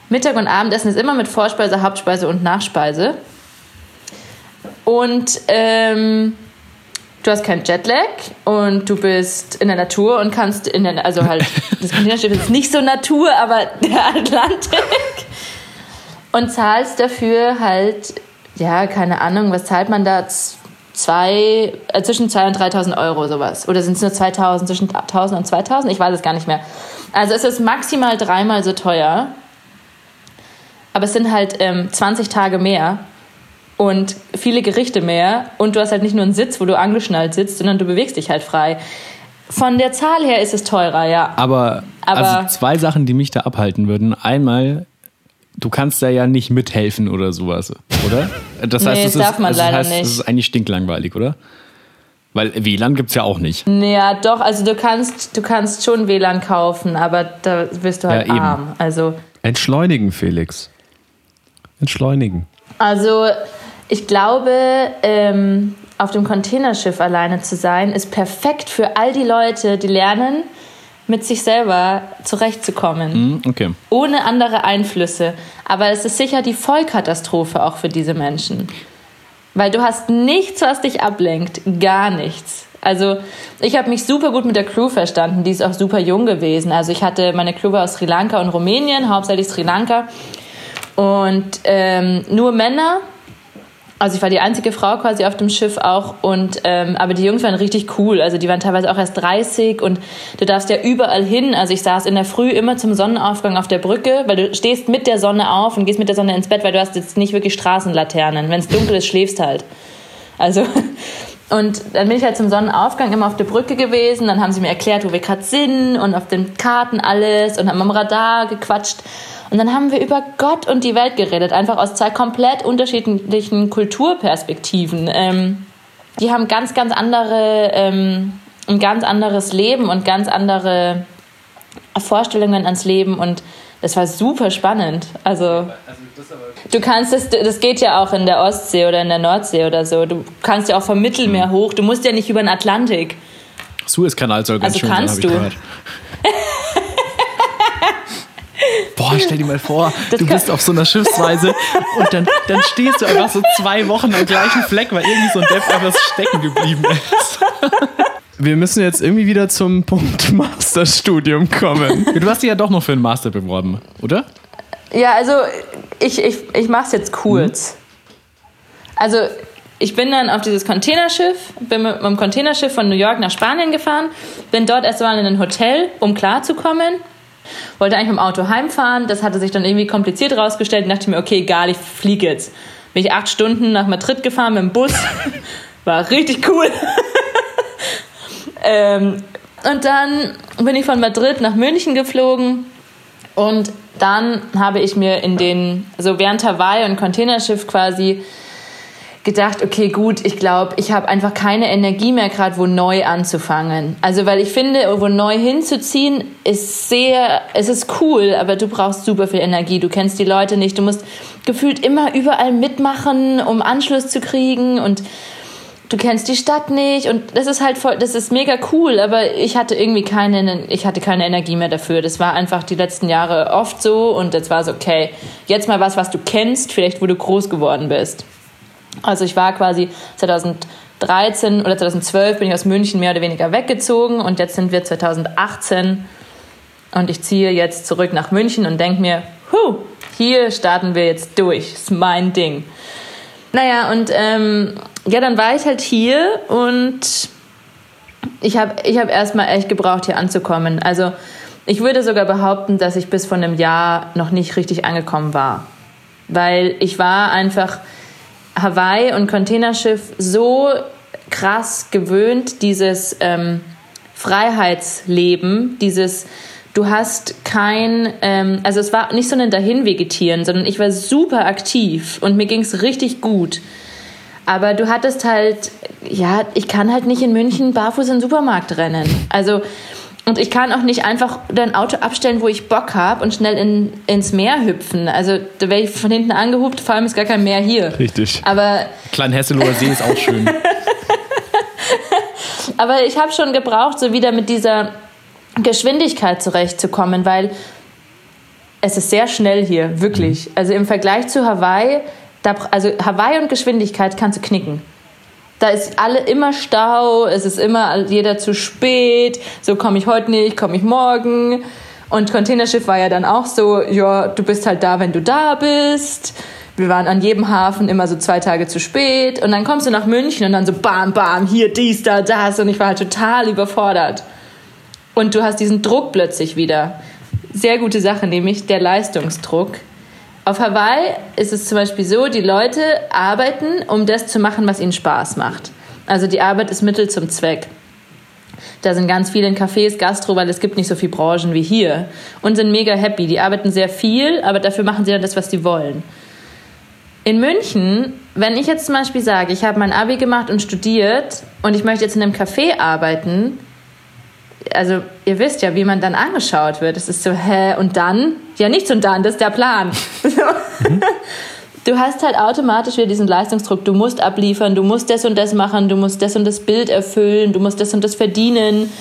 Mittag und Abendessen ist immer mit Vorspeise, Hauptspeise und Nachspeise. Und ähm, du hast keinen Jetlag und du bist in der Natur und kannst in der, also halt, das Containerschiff ist nicht so Natur, aber der Atlantik. Und zahlst dafür halt, ja, keine Ahnung, was zahlt man da? Zwei, äh, zwischen 2.000 und 3.000 Euro sowas. Oder sind es nur 2.000, zwischen 1.000 und 2.000? Ich weiß es gar nicht mehr. Also es ist maximal dreimal so teuer aber es sind halt ähm, 20 Tage mehr und viele Gerichte mehr und du hast halt nicht nur einen Sitz, wo du angeschnallt sitzt, sondern du bewegst dich halt frei. Von der Zahl her ist es teurer, ja. Aber, aber also zwei Sachen, die mich da abhalten würden. Einmal, du kannst da ja nicht mithelfen oder sowas, oder? Das heißt, nee, das, das darf man also leider heißt, nicht. Das ist eigentlich stinklangweilig, oder? Weil WLAN gibt es ja auch nicht. Ja, doch, also du kannst, du kannst schon WLAN kaufen, aber da wirst du halt ja, arm. Also Entschleunigen, Felix entschleunigen? Also ich glaube, ähm, auf dem Containerschiff alleine zu sein, ist perfekt für all die Leute, die lernen, mit sich selber zurechtzukommen. Mm, okay. Ohne andere Einflüsse. Aber es ist sicher die Vollkatastrophe auch für diese Menschen. Weil du hast nichts, was dich ablenkt. Gar nichts. Also ich habe mich super gut mit der Crew verstanden. Die ist auch super jung gewesen. Also ich hatte meine Crew aus Sri Lanka und Rumänien, hauptsächlich Sri Lanka. Und ähm, nur Männer. Also ich war die einzige Frau quasi auf dem Schiff auch und ähm, aber die Jungs waren richtig cool. Also die waren teilweise auch erst 30 und du darfst ja überall hin. Also ich saß in der Früh immer zum Sonnenaufgang auf der Brücke, weil du stehst mit der Sonne auf und gehst mit der Sonne ins Bett, weil du hast jetzt nicht wirklich Straßenlaternen. Wenn es dunkel ist, schläfst halt. Also und dann bin ich halt zum Sonnenaufgang immer auf der Brücke gewesen. Dann haben sie mir erklärt, wo wir gerade sind und auf den Karten alles und haben am Radar gequatscht. Und dann haben wir über Gott und die Welt geredet, einfach aus zwei komplett unterschiedlichen Kulturperspektiven. Ähm, die haben ganz, ganz andere, ähm, ein ganz anderes Leben und ganz andere Vorstellungen ans Leben und das war super spannend. Also du kannst das, das geht ja auch in der Ostsee oder in der Nordsee oder so. Du kannst ja auch vom Mittelmeer mhm. hoch. Du musst ja nicht über den Atlantik. Suezkanal soll ganz also schön kannst sein, du. Boah, stell dir mal vor, das du bist auf so einer Schiffsreise und dann, dann stehst du einfach so zwei Wochen am gleichen Fleck, weil irgendwie so ein Depp einfach stecken geblieben ist. Wir müssen jetzt irgendwie wieder zum Punkt Masterstudium kommen. Du hast dich ja doch noch für einen Master beworben, oder? Ja, also ich, ich, ich mach's jetzt kurz. Hm. Also ich bin dann auf dieses Containerschiff, bin mit dem Containerschiff von New York nach Spanien gefahren, bin dort erstmal in ein Hotel, um klarzukommen wollte eigentlich mit dem Auto heimfahren. Das hatte sich dann irgendwie kompliziert rausgestellt. Und dachte mir, okay, egal, ich fliege jetzt. Bin ich acht Stunden nach Madrid gefahren mit dem Bus. War richtig cool. ähm, und dann bin ich von Madrid nach München geflogen. Und dann habe ich mir in den, also während Hawaii und Containerschiff quasi gedacht, okay, gut, ich glaube, ich habe einfach keine Energie mehr gerade, wo neu anzufangen. Also, weil ich finde, wo neu hinzuziehen, ist sehr, es ist cool, aber du brauchst super viel Energie. Du kennst die Leute nicht. Du musst gefühlt immer überall mitmachen, um Anschluss zu kriegen und du kennst die Stadt nicht und das ist halt voll, das ist mega cool, aber ich hatte irgendwie keine, ich hatte keine Energie mehr dafür. Das war einfach die letzten Jahre oft so und jetzt war es okay. Jetzt mal was, was du kennst, vielleicht wo du groß geworden bist. Also ich war quasi 2013 oder 2012 bin ich aus München mehr oder weniger weggezogen und jetzt sind wir 2018 und ich ziehe jetzt zurück nach München und denke mir, huh, hier starten wir jetzt durch, ist mein Ding. Naja, und ähm, ja, dann war ich halt hier und ich habe ich hab erstmal echt gebraucht, hier anzukommen. Also ich würde sogar behaupten, dass ich bis vor einem Jahr noch nicht richtig angekommen war. Weil ich war einfach Hawaii und Containerschiff so krass gewöhnt, dieses ähm, Freiheitsleben, dieses du hast kein, ähm, also es war nicht so ein Dahinvegetieren, sondern ich war super aktiv und mir ging es richtig gut. Aber du hattest halt, ja, ich kann halt nicht in München barfuß in den Supermarkt rennen. Also, und ich kann auch nicht einfach dein Auto abstellen, wo ich Bock habe und schnell in, ins Meer hüpfen. Also da wäre ich von hinten angehupt, vor allem ist gar kein Meer hier. Richtig. Aber Klein Hesseloher See ist auch schön. aber ich habe schon gebraucht, so wieder mit dieser Geschwindigkeit zurechtzukommen, weil es ist sehr schnell hier, wirklich. Also im Vergleich zu Hawaii, da, also Hawaii und Geschwindigkeit kannst du knicken. Da ist alle immer Stau, es ist immer jeder zu spät, so komme ich heute nicht, komme ich morgen. Und Containerschiff war ja dann auch so, ja, du bist halt da, wenn du da bist. Wir waren an jedem Hafen immer so zwei Tage zu spät. Und dann kommst du nach München und dann so bam, bam, hier, dies, da, das. Und ich war halt total überfordert. Und du hast diesen Druck plötzlich wieder. Sehr gute Sache, nämlich der Leistungsdruck. Auf Hawaii ist es zum Beispiel so, die Leute arbeiten, um das zu machen, was ihnen Spaß macht. Also die Arbeit ist Mittel zum Zweck. Da sind ganz viele in Cafés, Gastro, weil es gibt nicht so viele Branchen wie hier. Und sind mega happy. Die arbeiten sehr viel, aber dafür machen sie dann das, was sie wollen. In München, wenn ich jetzt zum Beispiel sage, ich habe mein Abi gemacht und studiert und ich möchte jetzt in einem Café arbeiten, also ihr wisst ja, wie man dann angeschaut wird. Es ist so, hä, und dann? Ja, nichts und dann, das ist der Plan. Mhm. Du hast halt automatisch wieder diesen Leistungsdruck. Du musst abliefern, du musst das und das machen, du musst das und das Bild erfüllen, du musst das und das verdienen.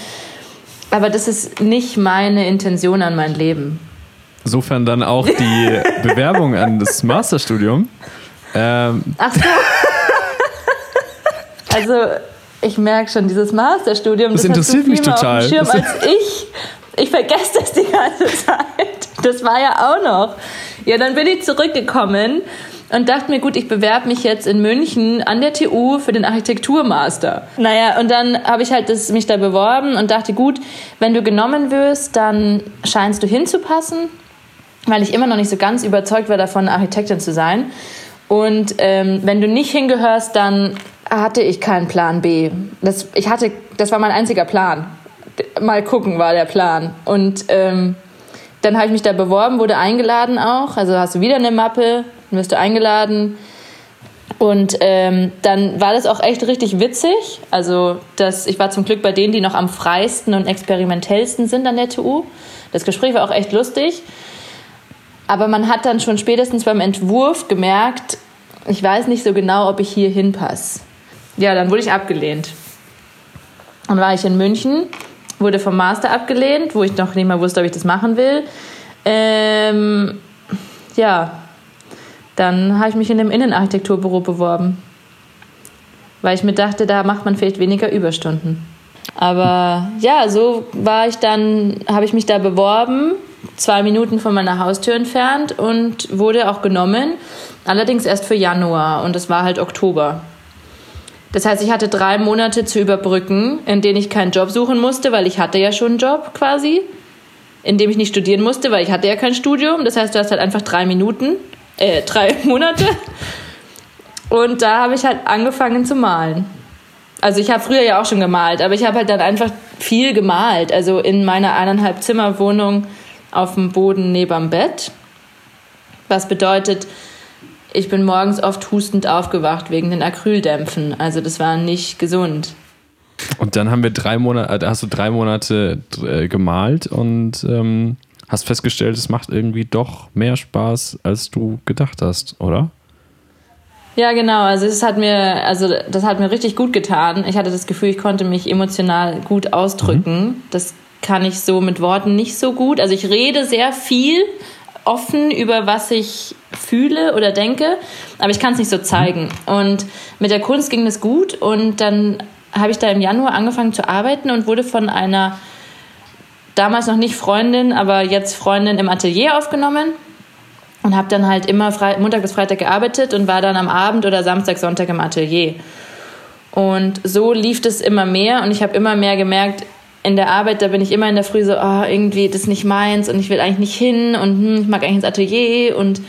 Aber das ist nicht meine Intention an mein Leben. Insofern dann auch die Bewerbung an das Masterstudium. Ähm. Ach so. also ich merke schon, dieses Masterstudium, das, das interessiert mich total. Auf dem Schirm als ich. Ich vergesse das die ganze Zeit. Das war ja auch noch. Ja, dann bin ich zurückgekommen und dachte mir, gut, ich bewerbe mich jetzt in München an der TU für den Architekturmaster. Naja, und dann habe ich halt das, mich da beworben und dachte, gut, wenn du genommen wirst, dann scheinst du hinzupassen, weil ich immer noch nicht so ganz überzeugt war davon, Architektin zu sein. Und ähm, wenn du nicht hingehörst, dann hatte ich keinen Plan B. Das, ich hatte, das war mein einziger Plan. Mal gucken war der Plan. Und ähm, dann habe ich mich da beworben, wurde eingeladen auch. Also hast du wieder eine Mappe, dann wirst du eingeladen. Und ähm, dann war das auch echt richtig witzig. Also das, ich war zum Glück bei denen, die noch am freisten und experimentellsten sind an der TU. Das Gespräch war auch echt lustig. Aber man hat dann schon spätestens beim Entwurf gemerkt, ich weiß nicht so genau, ob ich hier hinpasse ja, dann wurde ich abgelehnt. Dann war ich in München, wurde vom Master abgelehnt, wo ich noch nicht mal wusste, ob ich das machen will. Ähm, ja, dann habe ich mich in einem Innenarchitekturbüro beworben, weil ich mir dachte, da macht man vielleicht weniger Überstunden. Aber ja, so war ich dann, habe ich mich da beworben, zwei Minuten von meiner Haustür entfernt und wurde auch genommen. Allerdings erst für Januar und es war halt Oktober. Das heißt, ich hatte drei Monate zu überbrücken, in denen ich keinen Job suchen musste, weil ich hatte ja schon einen Job quasi. In dem ich nicht studieren musste, weil ich hatte ja kein Studium. Das heißt, du hast halt einfach drei Minuten, äh, drei Monate. Und da habe ich halt angefangen zu malen. Also ich habe früher ja auch schon gemalt, aber ich habe halt dann einfach viel gemalt. Also in meiner eineinhalb Zimmer Wohnung auf dem Boden neben dem Bett. Was bedeutet, ich bin morgens oft hustend aufgewacht wegen den Acryldämpfen. Also das war nicht gesund. Und dann haben wir drei Monate, äh, hast du drei Monate äh, gemalt und ähm, hast festgestellt, es macht irgendwie doch mehr Spaß, als du gedacht hast, oder? Ja, genau. Also es hat mir, also das hat mir richtig gut getan. Ich hatte das Gefühl, ich konnte mich emotional gut ausdrücken. Mhm. Das kann ich so mit Worten nicht so gut. Also ich rede sehr viel, offen über was ich fühle oder denke, aber ich kann es nicht so zeigen. Und mit der Kunst ging das gut und dann habe ich da im Januar angefangen zu arbeiten und wurde von einer damals noch nicht Freundin, aber jetzt Freundin im Atelier aufgenommen. und habe dann halt immer Fre Montag bis Freitag gearbeitet und war dann am Abend oder Samstag, Sonntag im Atelier. Und so lief es immer mehr und ich habe immer mehr gemerkt, in der Arbeit, da bin ich immer in der Früh so, oh, irgendwie, das ist nicht meins und ich will eigentlich nicht hin und hm, ich mag eigentlich ins Atelier und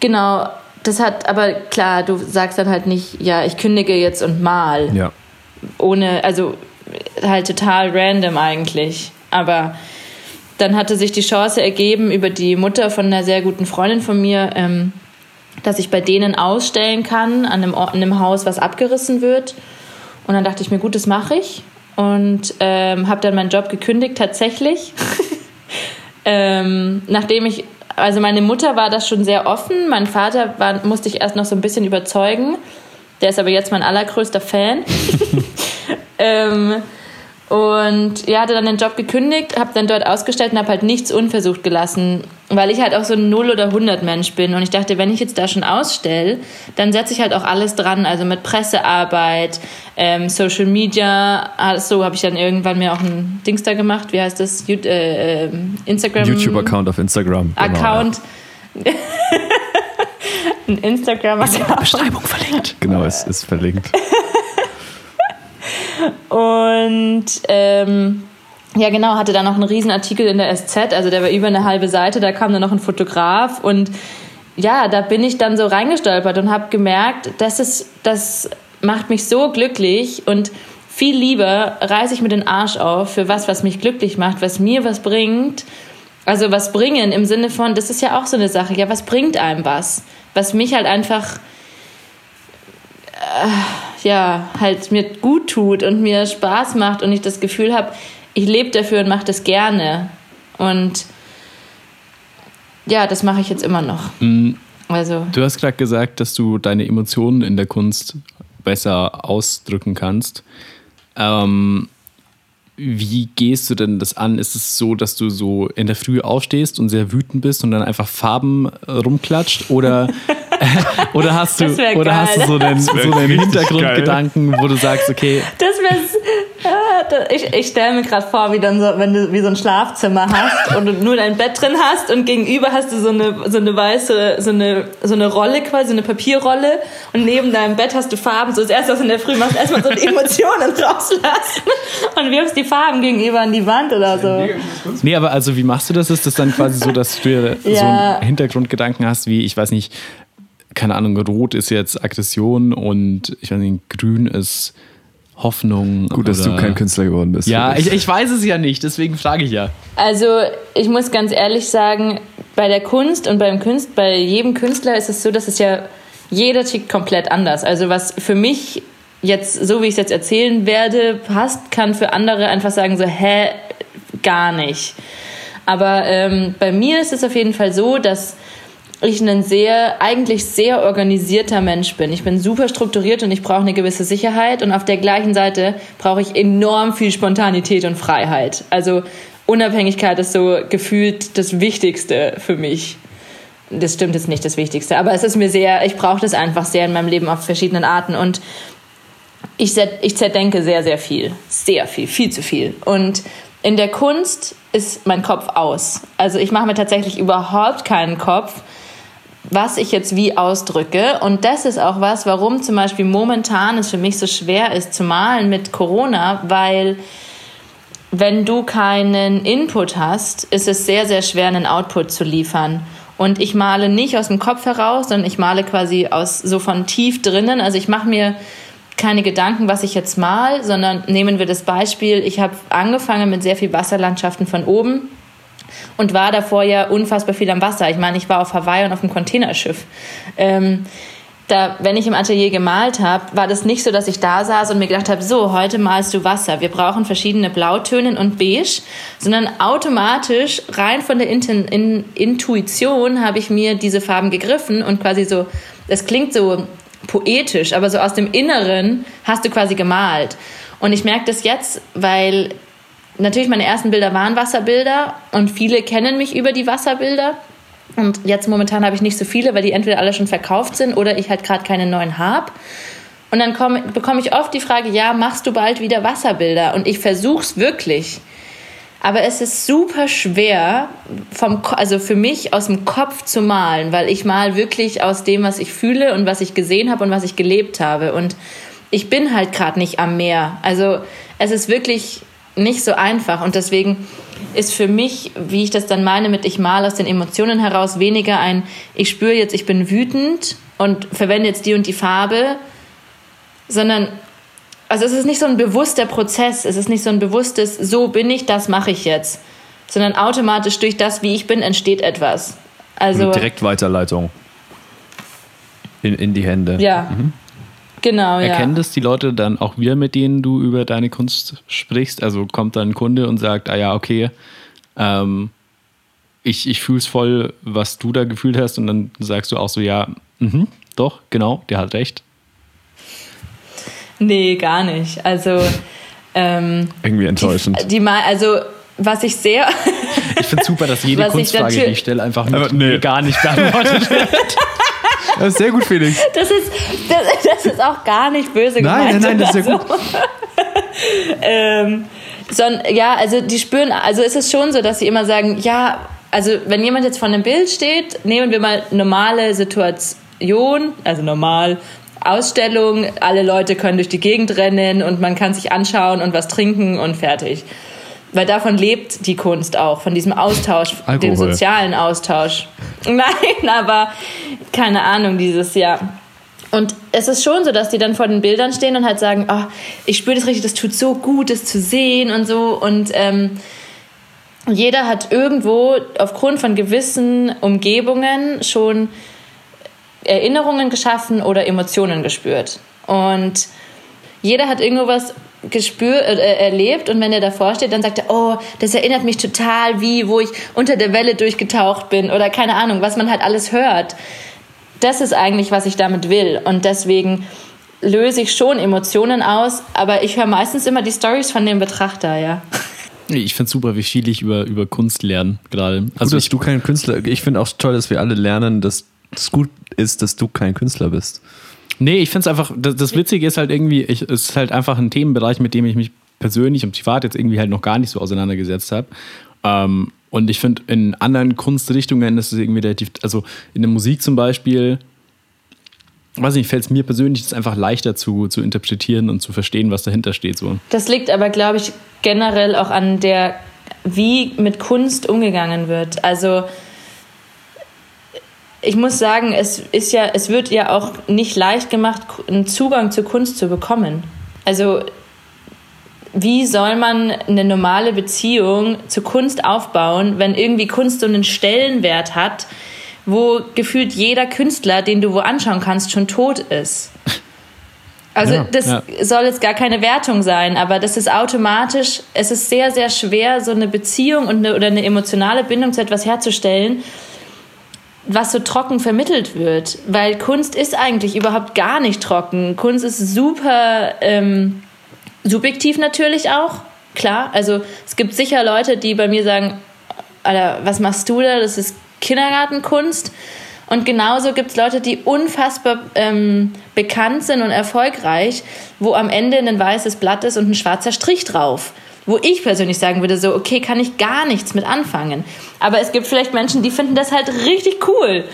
genau, das hat, aber klar, du sagst dann halt nicht, ja, ich kündige jetzt und mal. Ja. Ohne, also halt total random eigentlich. Aber dann hatte sich die Chance ergeben über die Mutter von einer sehr guten Freundin von mir, ähm, dass ich bei denen ausstellen kann an einem, Ort, in einem Haus, was abgerissen wird. Und dann dachte ich mir, gut, das mache ich. Und ähm, habe dann meinen Job gekündigt, tatsächlich. ähm, nachdem ich, also meine Mutter war das schon sehr offen. Mein Vater war, musste ich erst noch so ein bisschen überzeugen. Der ist aber jetzt mein allergrößter Fan. ähm, und ja, hatte dann den Job gekündigt, habe dann dort ausgestellt und habe halt nichts unversucht gelassen, weil ich halt auch so ein 0 oder 100 Mensch bin. Und ich dachte, wenn ich jetzt da schon ausstelle, dann setze ich halt auch alles dran, also mit Pressearbeit, ähm, Social Media. So habe ich dann irgendwann mir auch ein Dings da gemacht. Wie heißt das? You äh, Instagram. YouTube-Account auf Instagram. Genau, Account. Ja. ein Instagram-Account. Beschreibung verlinkt. Genau, es ist verlinkt. Und ähm, ja, genau, hatte dann noch einen riesen Artikel in der SZ, also der war über eine halbe Seite, da kam dann noch ein Fotograf und ja, da bin ich dann so reingestolpert und habe gemerkt, das ist, das macht mich so glücklich und viel lieber reiße ich mir den Arsch auf für was, was mich glücklich macht, was mir was bringt. Also was bringen im Sinne von, das ist ja auch so eine Sache, ja, was bringt einem was? Was mich halt einfach äh, ja, halt mir gut tut und mir Spaß macht und ich das Gefühl habe, ich lebe dafür und mache das gerne. Und ja, das mache ich jetzt immer noch. Mhm. Also. Du hast gerade gesagt, dass du deine Emotionen in der Kunst besser ausdrücken kannst. Ähm, wie gehst du denn das an? Ist es so, dass du so in der Früh aufstehst und sehr wütend bist und dann einfach Farben rumklatscht? Oder, oder, hast, du, oder hast du so einen, so einen Hintergrundgedanken, wo du sagst, okay. Das wäre ich, ich stelle mir gerade vor, wie dann so, wenn du wie so ein Schlafzimmer hast und du nur dein Bett drin hast und gegenüber hast du so eine, so eine weiße, so eine, so eine Rolle quasi, so eine Papierrolle und neben deinem Bett hast du Farben. So das erste, was du in der Früh machst, erstmal so Emotionen rauslassen und wirfst die Farben gegenüber an die Wand oder so. Nee, aber also wie machst du das? Ist das dann quasi so, dass du dir ja. so einen Hintergrundgedanken hast, wie, ich weiß nicht, keine Ahnung, rot ist jetzt Aggression und ich weiß nicht, grün ist Hoffnung. Gut, dass du kein Künstler geworden bist. Ja, ich, ich weiß es ja nicht, deswegen frage ich ja. Also, ich muss ganz ehrlich sagen, bei der Kunst und beim Künst, bei jedem Künstler ist es so, dass es ja jeder tickt komplett anders. Also, was für mich jetzt, so wie ich es jetzt erzählen werde, passt, kann für andere einfach sagen, so, hä, gar nicht. Aber ähm, bei mir ist es auf jeden Fall so, dass ich ein sehr, eigentlich sehr organisierter Mensch bin. Ich bin super strukturiert und ich brauche eine gewisse Sicherheit und auf der gleichen Seite brauche ich enorm viel Spontanität und Freiheit. Also Unabhängigkeit ist so gefühlt das Wichtigste für mich. Das stimmt jetzt nicht das Wichtigste, aber es ist mir sehr, ich brauche das einfach sehr in meinem Leben auf verschiedenen Arten und ich, ich zerdenke sehr, sehr viel. Sehr viel, viel zu viel. Und in der Kunst ist mein Kopf aus. Also ich mache mir tatsächlich überhaupt keinen Kopf, was ich jetzt wie ausdrücke. Und das ist auch was, warum zum Beispiel momentan es für mich so schwer ist zu malen mit Corona, weil wenn du keinen Input hast, ist es sehr, sehr schwer, einen Output zu liefern. Und ich male nicht aus dem Kopf heraus, sondern ich male quasi aus so von tief drinnen. Also ich mache mir keine Gedanken, was ich jetzt mal, sondern nehmen wir das Beispiel, ich habe angefangen mit sehr viel Wasserlandschaften von oben und war davor ja unfassbar viel am Wasser. Ich meine, ich war auf Hawaii und auf einem Containerschiff. Ähm, da, wenn ich im Atelier gemalt habe, war das nicht so, dass ich da saß und mir gedacht habe, so, heute malst du Wasser. Wir brauchen verschiedene Blautöne und Beige, sondern automatisch rein von der Inten, in, Intuition habe ich mir diese Farben gegriffen und quasi so, das klingt so poetisch, aber so aus dem Inneren hast du quasi gemalt. Und ich merke das jetzt, weil natürlich meine ersten Bilder waren Wasserbilder und viele kennen mich über die Wasserbilder. Und jetzt momentan habe ich nicht so viele, weil die entweder alle schon verkauft sind oder ich halt gerade keine neuen habe. Und dann komm, bekomme ich oft die Frage, ja, machst du bald wieder Wasserbilder? Und ich versuche es wirklich. Aber es ist super schwer, vom, also für mich aus dem Kopf zu malen, weil ich mal wirklich aus dem, was ich fühle und was ich gesehen habe und was ich gelebt habe. Und ich bin halt gerade nicht am Meer. Also es ist wirklich nicht so einfach. Und deswegen ist für mich, wie ich das dann meine, mit ich male aus den Emotionen heraus, weniger ein, ich spüre jetzt, ich bin wütend und verwende jetzt die und die Farbe, sondern also es ist nicht so ein bewusster Prozess, es ist nicht so ein bewusstes, so bin ich, das mache ich jetzt, sondern automatisch durch das, wie ich bin, entsteht etwas. Also Direktweiterleitung in, in die Hände. Ja. Mhm. Genau, ja. Erkennen das die Leute dann auch wieder, mit denen du über deine Kunst sprichst? Also kommt dann ein Kunde und sagt, ah ja, okay, ähm, ich, ich fühle es voll, was du da gefühlt hast und dann sagst du auch so, ja, mh, doch, genau, der hat recht. Nee, gar nicht. Also ähm, irgendwie enttäuschend. Die, die also was ich sehr. ich finde super, dass jede Kunstfrage, die ich stelle, einfach mit nee. gar nicht beantwortet wird. Das ist sehr gut, Felix. Das ist, das, das ist auch gar nicht böse nein, gemeint. Nein, nein, das ist sehr gut. ähm, son, ja, also die spüren, also ist es schon so, dass sie immer sagen, ja, also wenn jemand jetzt vor einem Bild steht, nehmen wir mal normale Situation, also normal, Ausstellung, alle Leute können durch die Gegend rennen und man kann sich anschauen und was trinken und fertig. Weil davon lebt die Kunst auch, von diesem Austausch, Alkohol. dem sozialen Austausch. Nein, aber keine Ahnung, dieses Jahr. Und es ist schon so, dass die dann vor den Bildern stehen und halt sagen, oh, ich spüre das richtig, das tut so gut, das zu sehen und so. Und ähm, jeder hat irgendwo aufgrund von gewissen Umgebungen schon Erinnerungen geschaffen oder Emotionen gespürt. Und jeder hat irgendwo was gespürt, äh, erlebt und wenn er davor steht, dann sagt er, oh, das erinnert mich total wie, wo ich unter der Welle durchgetaucht bin oder keine Ahnung, was man halt alles hört. Das ist eigentlich, was ich damit will und deswegen löse ich schon Emotionen aus, aber ich höre meistens immer die Stories von dem Betrachter, ja. Ich finde es super, wie viel ich über, über Kunst lerne gerade. Also Gut, dass du kein Künstler, ich finde auch toll, dass wir alle lernen, dass es gut ist, dass du kein Künstler bist. Nee, ich finde es einfach, das, das, Witzige ist halt irgendwie, ich, es ist halt einfach ein Themenbereich, mit dem ich mich persönlich und privat jetzt irgendwie halt noch gar nicht so auseinandergesetzt habe. Ähm, und ich finde, in anderen Kunstrichtungen ist es irgendwie relativ, also in der Musik zum Beispiel, weiß nicht, fällt es mir persönlich jetzt einfach leichter zu, zu interpretieren und zu verstehen, was dahinter steht. So. Das liegt aber, glaube ich, generell auch an der, wie mit Kunst umgegangen wird. Also ich muss sagen, es ist ja, es wird ja auch nicht leicht gemacht, einen Zugang zur Kunst zu bekommen. Also wie soll man eine normale Beziehung zur Kunst aufbauen, wenn irgendwie Kunst so einen Stellenwert hat, wo gefühlt jeder Künstler, den du wo anschauen kannst, schon tot ist? Also ja, das ja. soll jetzt gar keine Wertung sein, aber das ist automatisch, es ist sehr, sehr schwer, so eine Beziehung und eine, oder eine emotionale Bindung zu etwas herzustellen, was so trocken vermittelt wird. Weil Kunst ist eigentlich überhaupt gar nicht trocken. Kunst ist super ähm, subjektiv natürlich auch, klar. Also es gibt sicher Leute, die bei mir sagen, Alter, was machst du da? Das ist Kindergartenkunst. Und genauso gibt es Leute, die unfassbar ähm, bekannt sind und erfolgreich, wo am Ende ein weißes Blatt ist und ein schwarzer Strich drauf wo ich persönlich sagen würde, so, okay, kann ich gar nichts mit anfangen. Aber es gibt vielleicht Menschen, die finden das halt richtig cool.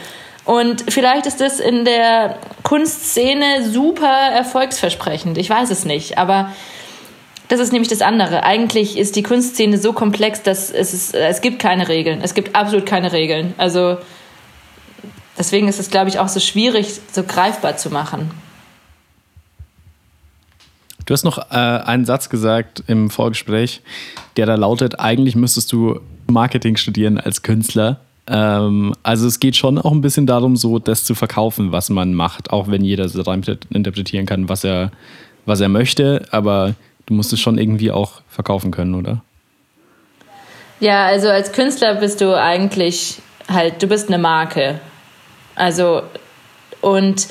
Und vielleicht ist das in der Kunstszene super erfolgsversprechend. Ich weiß es nicht. Aber das ist nämlich das andere. Eigentlich ist die Kunstszene so komplex, dass es, ist, es gibt keine Regeln. Es gibt absolut keine Regeln. Also deswegen ist es, glaube ich, auch so schwierig, so greifbar zu machen. Du hast noch äh, einen Satz gesagt im Vorgespräch, der da lautet, eigentlich müsstest du Marketing studieren als Künstler. Ähm, also es geht schon auch ein bisschen darum, so das zu verkaufen, was man macht, auch wenn jeder so interpretieren kann, was er, was er möchte, aber du musst es schon irgendwie auch verkaufen können, oder? Ja, also als Künstler bist du eigentlich halt, du bist eine Marke. Also und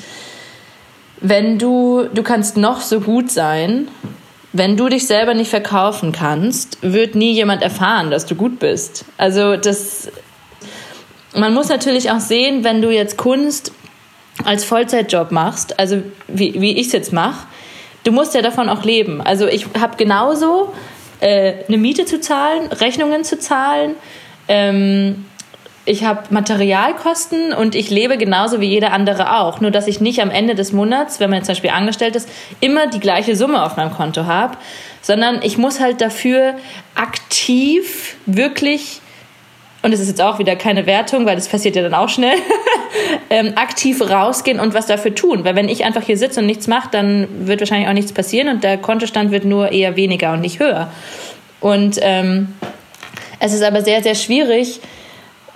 wenn du, du kannst noch so gut sein, wenn du dich selber nicht verkaufen kannst, wird nie jemand erfahren, dass du gut bist. Also das, man muss natürlich auch sehen, wenn du jetzt Kunst als Vollzeitjob machst, also wie, wie ich es jetzt mache, du musst ja davon auch leben. Also ich habe genauso äh, eine Miete zu zahlen, Rechnungen zu zahlen. Ähm, ich habe Materialkosten und ich lebe genauso wie jeder andere auch. Nur dass ich nicht am Ende des Monats, wenn man zum Beispiel angestellt ist, immer die gleiche Summe auf meinem Konto habe, sondern ich muss halt dafür aktiv wirklich und es ist jetzt auch wieder keine Wertung, weil das passiert ja dann auch schnell, ähm, aktiv rausgehen und was dafür tun. Weil wenn ich einfach hier sitze und nichts mache, dann wird wahrscheinlich auch nichts passieren und der Kontostand wird nur eher weniger und nicht höher. Und ähm, es ist aber sehr, sehr schwierig,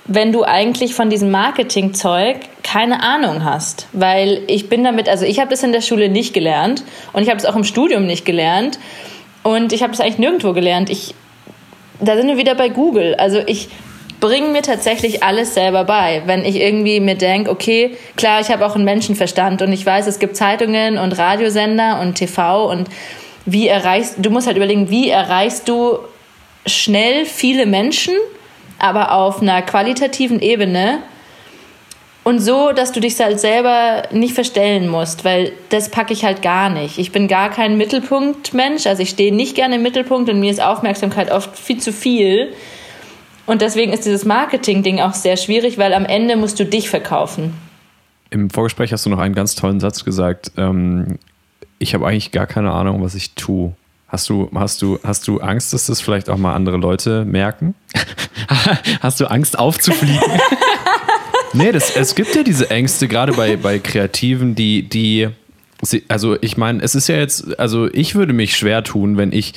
wenn du eigentlich von diesem Marketingzeug keine Ahnung hast. Weil ich bin damit, also ich habe das in der Schule nicht gelernt und ich habe es auch im Studium nicht gelernt und ich habe es eigentlich nirgendwo gelernt. Ich, da sind wir wieder bei Google. Also ich bringe mir tatsächlich alles selber bei. Wenn ich irgendwie mir denke, okay, klar, ich habe auch einen Menschenverstand und ich weiß, es gibt Zeitungen und Radiosender und TV und wie erreichst du musst halt überlegen, wie erreichst du schnell viele Menschen – aber auf einer qualitativen Ebene und so, dass du dich halt selber nicht verstellen musst, weil das packe ich halt gar nicht. Ich bin gar kein Mittelpunktmensch, also ich stehe nicht gerne im Mittelpunkt und mir ist Aufmerksamkeit oft viel zu viel. Und deswegen ist dieses Marketing-Ding auch sehr schwierig, weil am Ende musst du dich verkaufen. Im Vorgespräch hast du noch einen ganz tollen Satz gesagt. Ähm, ich habe eigentlich gar keine Ahnung, was ich tue. Hast du, hast, du, hast du Angst, dass das vielleicht auch mal andere Leute merken? hast du Angst aufzufliegen? nee, das, es gibt ja diese Ängste, gerade bei, bei Kreativen, die, die, also ich meine, es ist ja jetzt, also ich würde mich schwer tun, wenn ich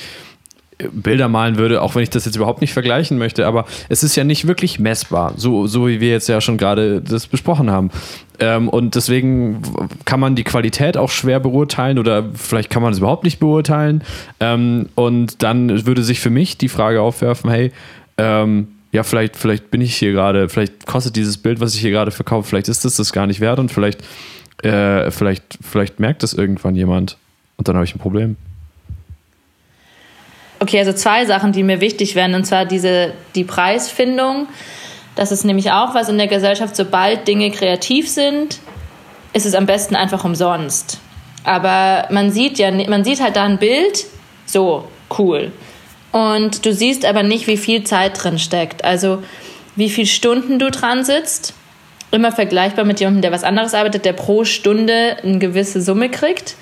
Bilder malen würde, auch wenn ich das jetzt überhaupt nicht vergleichen möchte, aber es ist ja nicht wirklich messbar, so, so wie wir jetzt ja schon gerade das besprochen haben. Ähm, und deswegen kann man die Qualität auch schwer beurteilen oder vielleicht kann man es überhaupt nicht beurteilen. Ähm, und dann würde sich für mich die Frage aufwerfen, hey, ähm, ja, vielleicht, vielleicht bin ich hier gerade, vielleicht kostet dieses Bild, was ich hier gerade verkaufe, vielleicht ist das das gar nicht wert und vielleicht, äh, vielleicht, vielleicht merkt das irgendwann jemand und dann habe ich ein Problem. Okay, also zwei Sachen, die mir wichtig wären, und zwar diese, die Preisfindung. Das ist nämlich auch was in der Gesellschaft, sobald Dinge kreativ sind, ist es am besten einfach umsonst. Aber man sieht ja, man sieht halt da ein Bild, so, cool. Und du siehst aber nicht, wie viel Zeit drin steckt. Also, wie viele Stunden du dran sitzt. Immer vergleichbar mit jemandem, der was anderes arbeitet, der pro Stunde eine gewisse Summe kriegt.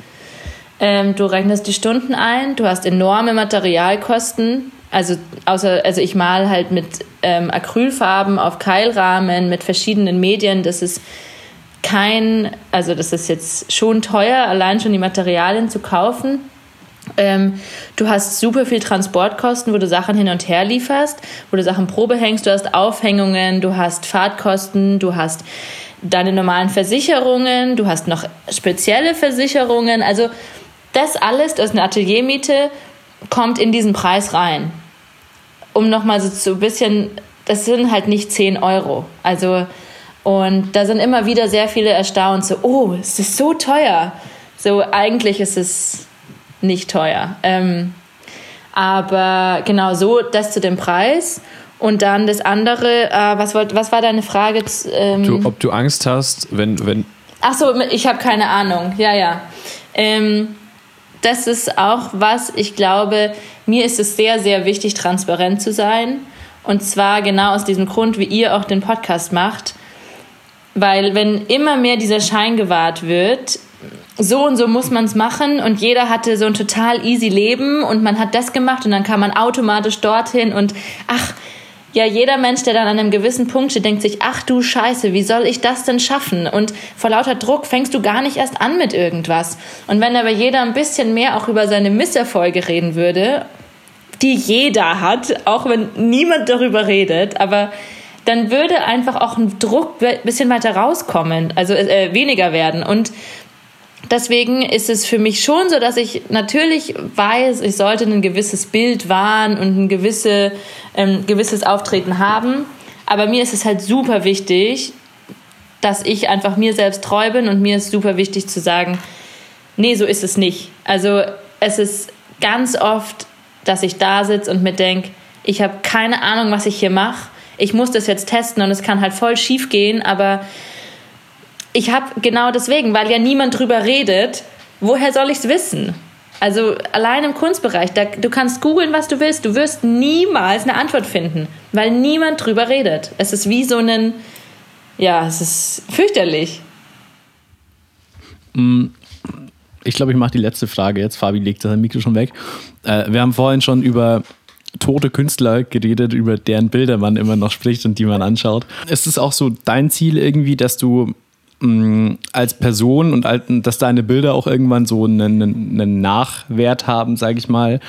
Ähm, du rechnest die Stunden ein, du hast enorme Materialkosten. Also, außer, also ich mal halt mit ähm, Acrylfarben auf Keilrahmen, mit verschiedenen Medien. Das ist kein, also das ist jetzt schon teuer, allein schon die Materialien zu kaufen. Ähm, du hast super viel Transportkosten, wo du Sachen hin und her lieferst, wo du Sachen Probe hängst, du hast Aufhängungen, du hast Fahrtkosten, du hast deine normalen Versicherungen, du hast noch spezielle Versicherungen. Also das alles, das ist eine Ateliermiete, kommt in diesen Preis rein. Um nochmal so, so ein bisschen, das sind halt nicht 10 Euro. Also, und da sind immer wieder sehr viele erstaunt, so, oh, es ist so teuer. So, eigentlich ist es nicht teuer. Ähm, aber genau so, das zu dem Preis. Und dann das andere, äh, was, wollt, was war deine Frage? Ähm, du, ob du Angst hast, wenn. wenn Ach so, ich habe keine Ahnung. Ja, ja. Ähm, das ist auch was, ich glaube, mir ist es sehr, sehr wichtig, transparent zu sein. Und zwar genau aus diesem Grund, wie ihr auch den Podcast macht. Weil wenn immer mehr dieser Schein gewahrt wird, so und so muss man es machen und jeder hatte so ein total easy Leben und man hat das gemacht und dann kam man automatisch dorthin und ach, ja, jeder Mensch, der dann an einem gewissen Punkt steht, denkt sich, ach du Scheiße, wie soll ich das denn schaffen? Und vor lauter Druck fängst du gar nicht erst an mit irgendwas. Und wenn aber jeder ein bisschen mehr auch über seine Misserfolge reden würde, die jeder hat, auch wenn niemand darüber redet, aber dann würde einfach auch ein Druck ein bisschen weiter rauskommen, also äh, weniger werden. Und deswegen ist es für mich schon so, dass ich natürlich weiß, ich sollte ein gewisses Bild wahren und ein gewisse, ähm, gewisses Auftreten haben. Aber mir ist es halt super wichtig, dass ich einfach mir selbst treu bin und mir ist super wichtig zu sagen, nee, so ist es nicht. Also es ist ganz oft, dass ich da sitze und mir denke, ich habe keine Ahnung, was ich hier mache. Ich muss das jetzt testen und es kann halt voll schief gehen, aber ich habe genau deswegen, weil ja niemand drüber redet, woher soll ich es wissen? Also allein im Kunstbereich, da, du kannst googeln, was du willst, du wirst niemals eine Antwort finden, weil niemand drüber redet. Es ist wie so ein, ja, es ist fürchterlich. Mm, ich glaube, ich mache die letzte Frage jetzt. Fabi legt sein Mikro schon weg. Äh, wir haben vorhin schon über tote Künstler geredet, über deren Bilder man immer noch spricht und die man anschaut. Ist es auch so dein Ziel irgendwie, dass du mh, mm, als Person und dass deine Bilder auch irgendwann so einen, einen Nachwert haben, sage ich mal,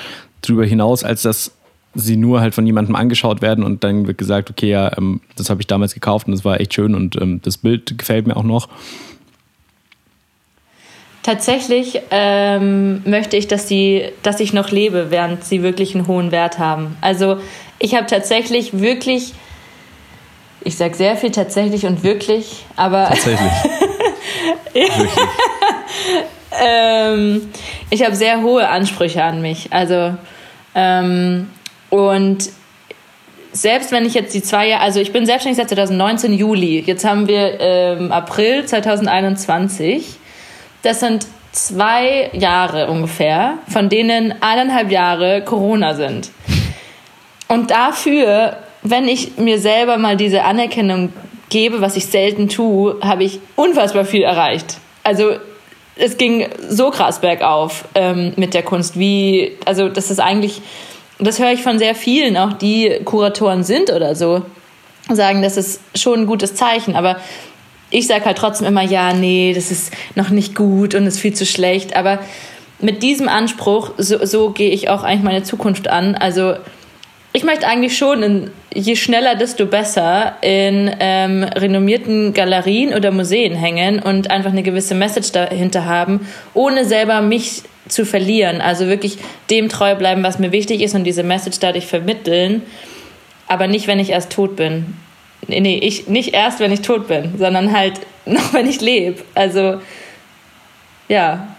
darüber hinaus, als dass sie nur halt von jemandem angeschaut werden und dann wird gesagt, okay, ja, ähm, das habe ich damals gekauft und das war echt schön und ähm, das Bild gefällt mir auch noch. Tatsächlich ähm, möchte ich, dass, die, dass ich noch lebe, während sie wirklich einen hohen Wert haben. Also ich habe tatsächlich wirklich, ich sage sehr viel tatsächlich und wirklich, aber... Tatsächlich. wirklich. ähm, ich habe sehr hohe Ansprüche an mich. Also ähm, und selbst wenn ich jetzt die zwei Jahre, also ich bin selbstständig seit 2019 Juli, jetzt haben wir ähm, April 2021 das sind zwei Jahre ungefähr, von denen eineinhalb Jahre Corona sind. Und dafür, wenn ich mir selber mal diese Anerkennung gebe, was ich selten tue, habe ich unfassbar viel erreicht. Also es ging so krass bergauf ähm, mit der Kunst, wie, also das ist eigentlich, das höre ich von sehr vielen, auch die Kuratoren sind oder so, sagen, das ist schon ein gutes Zeichen. Aber ich sage halt trotzdem immer, ja, nee, das ist noch nicht gut und ist viel zu schlecht. Aber mit diesem Anspruch, so, so gehe ich auch eigentlich meine Zukunft an. Also ich möchte eigentlich schon, in, je schneller, desto besser, in ähm, renommierten Galerien oder Museen hängen und einfach eine gewisse Message dahinter haben, ohne selber mich zu verlieren. Also wirklich dem treu bleiben, was mir wichtig ist und diese Message dadurch vermitteln, aber nicht, wenn ich erst tot bin. Nee, nee, ich nicht erst, wenn ich tot bin, sondern halt noch, wenn ich lebe. Also, ja.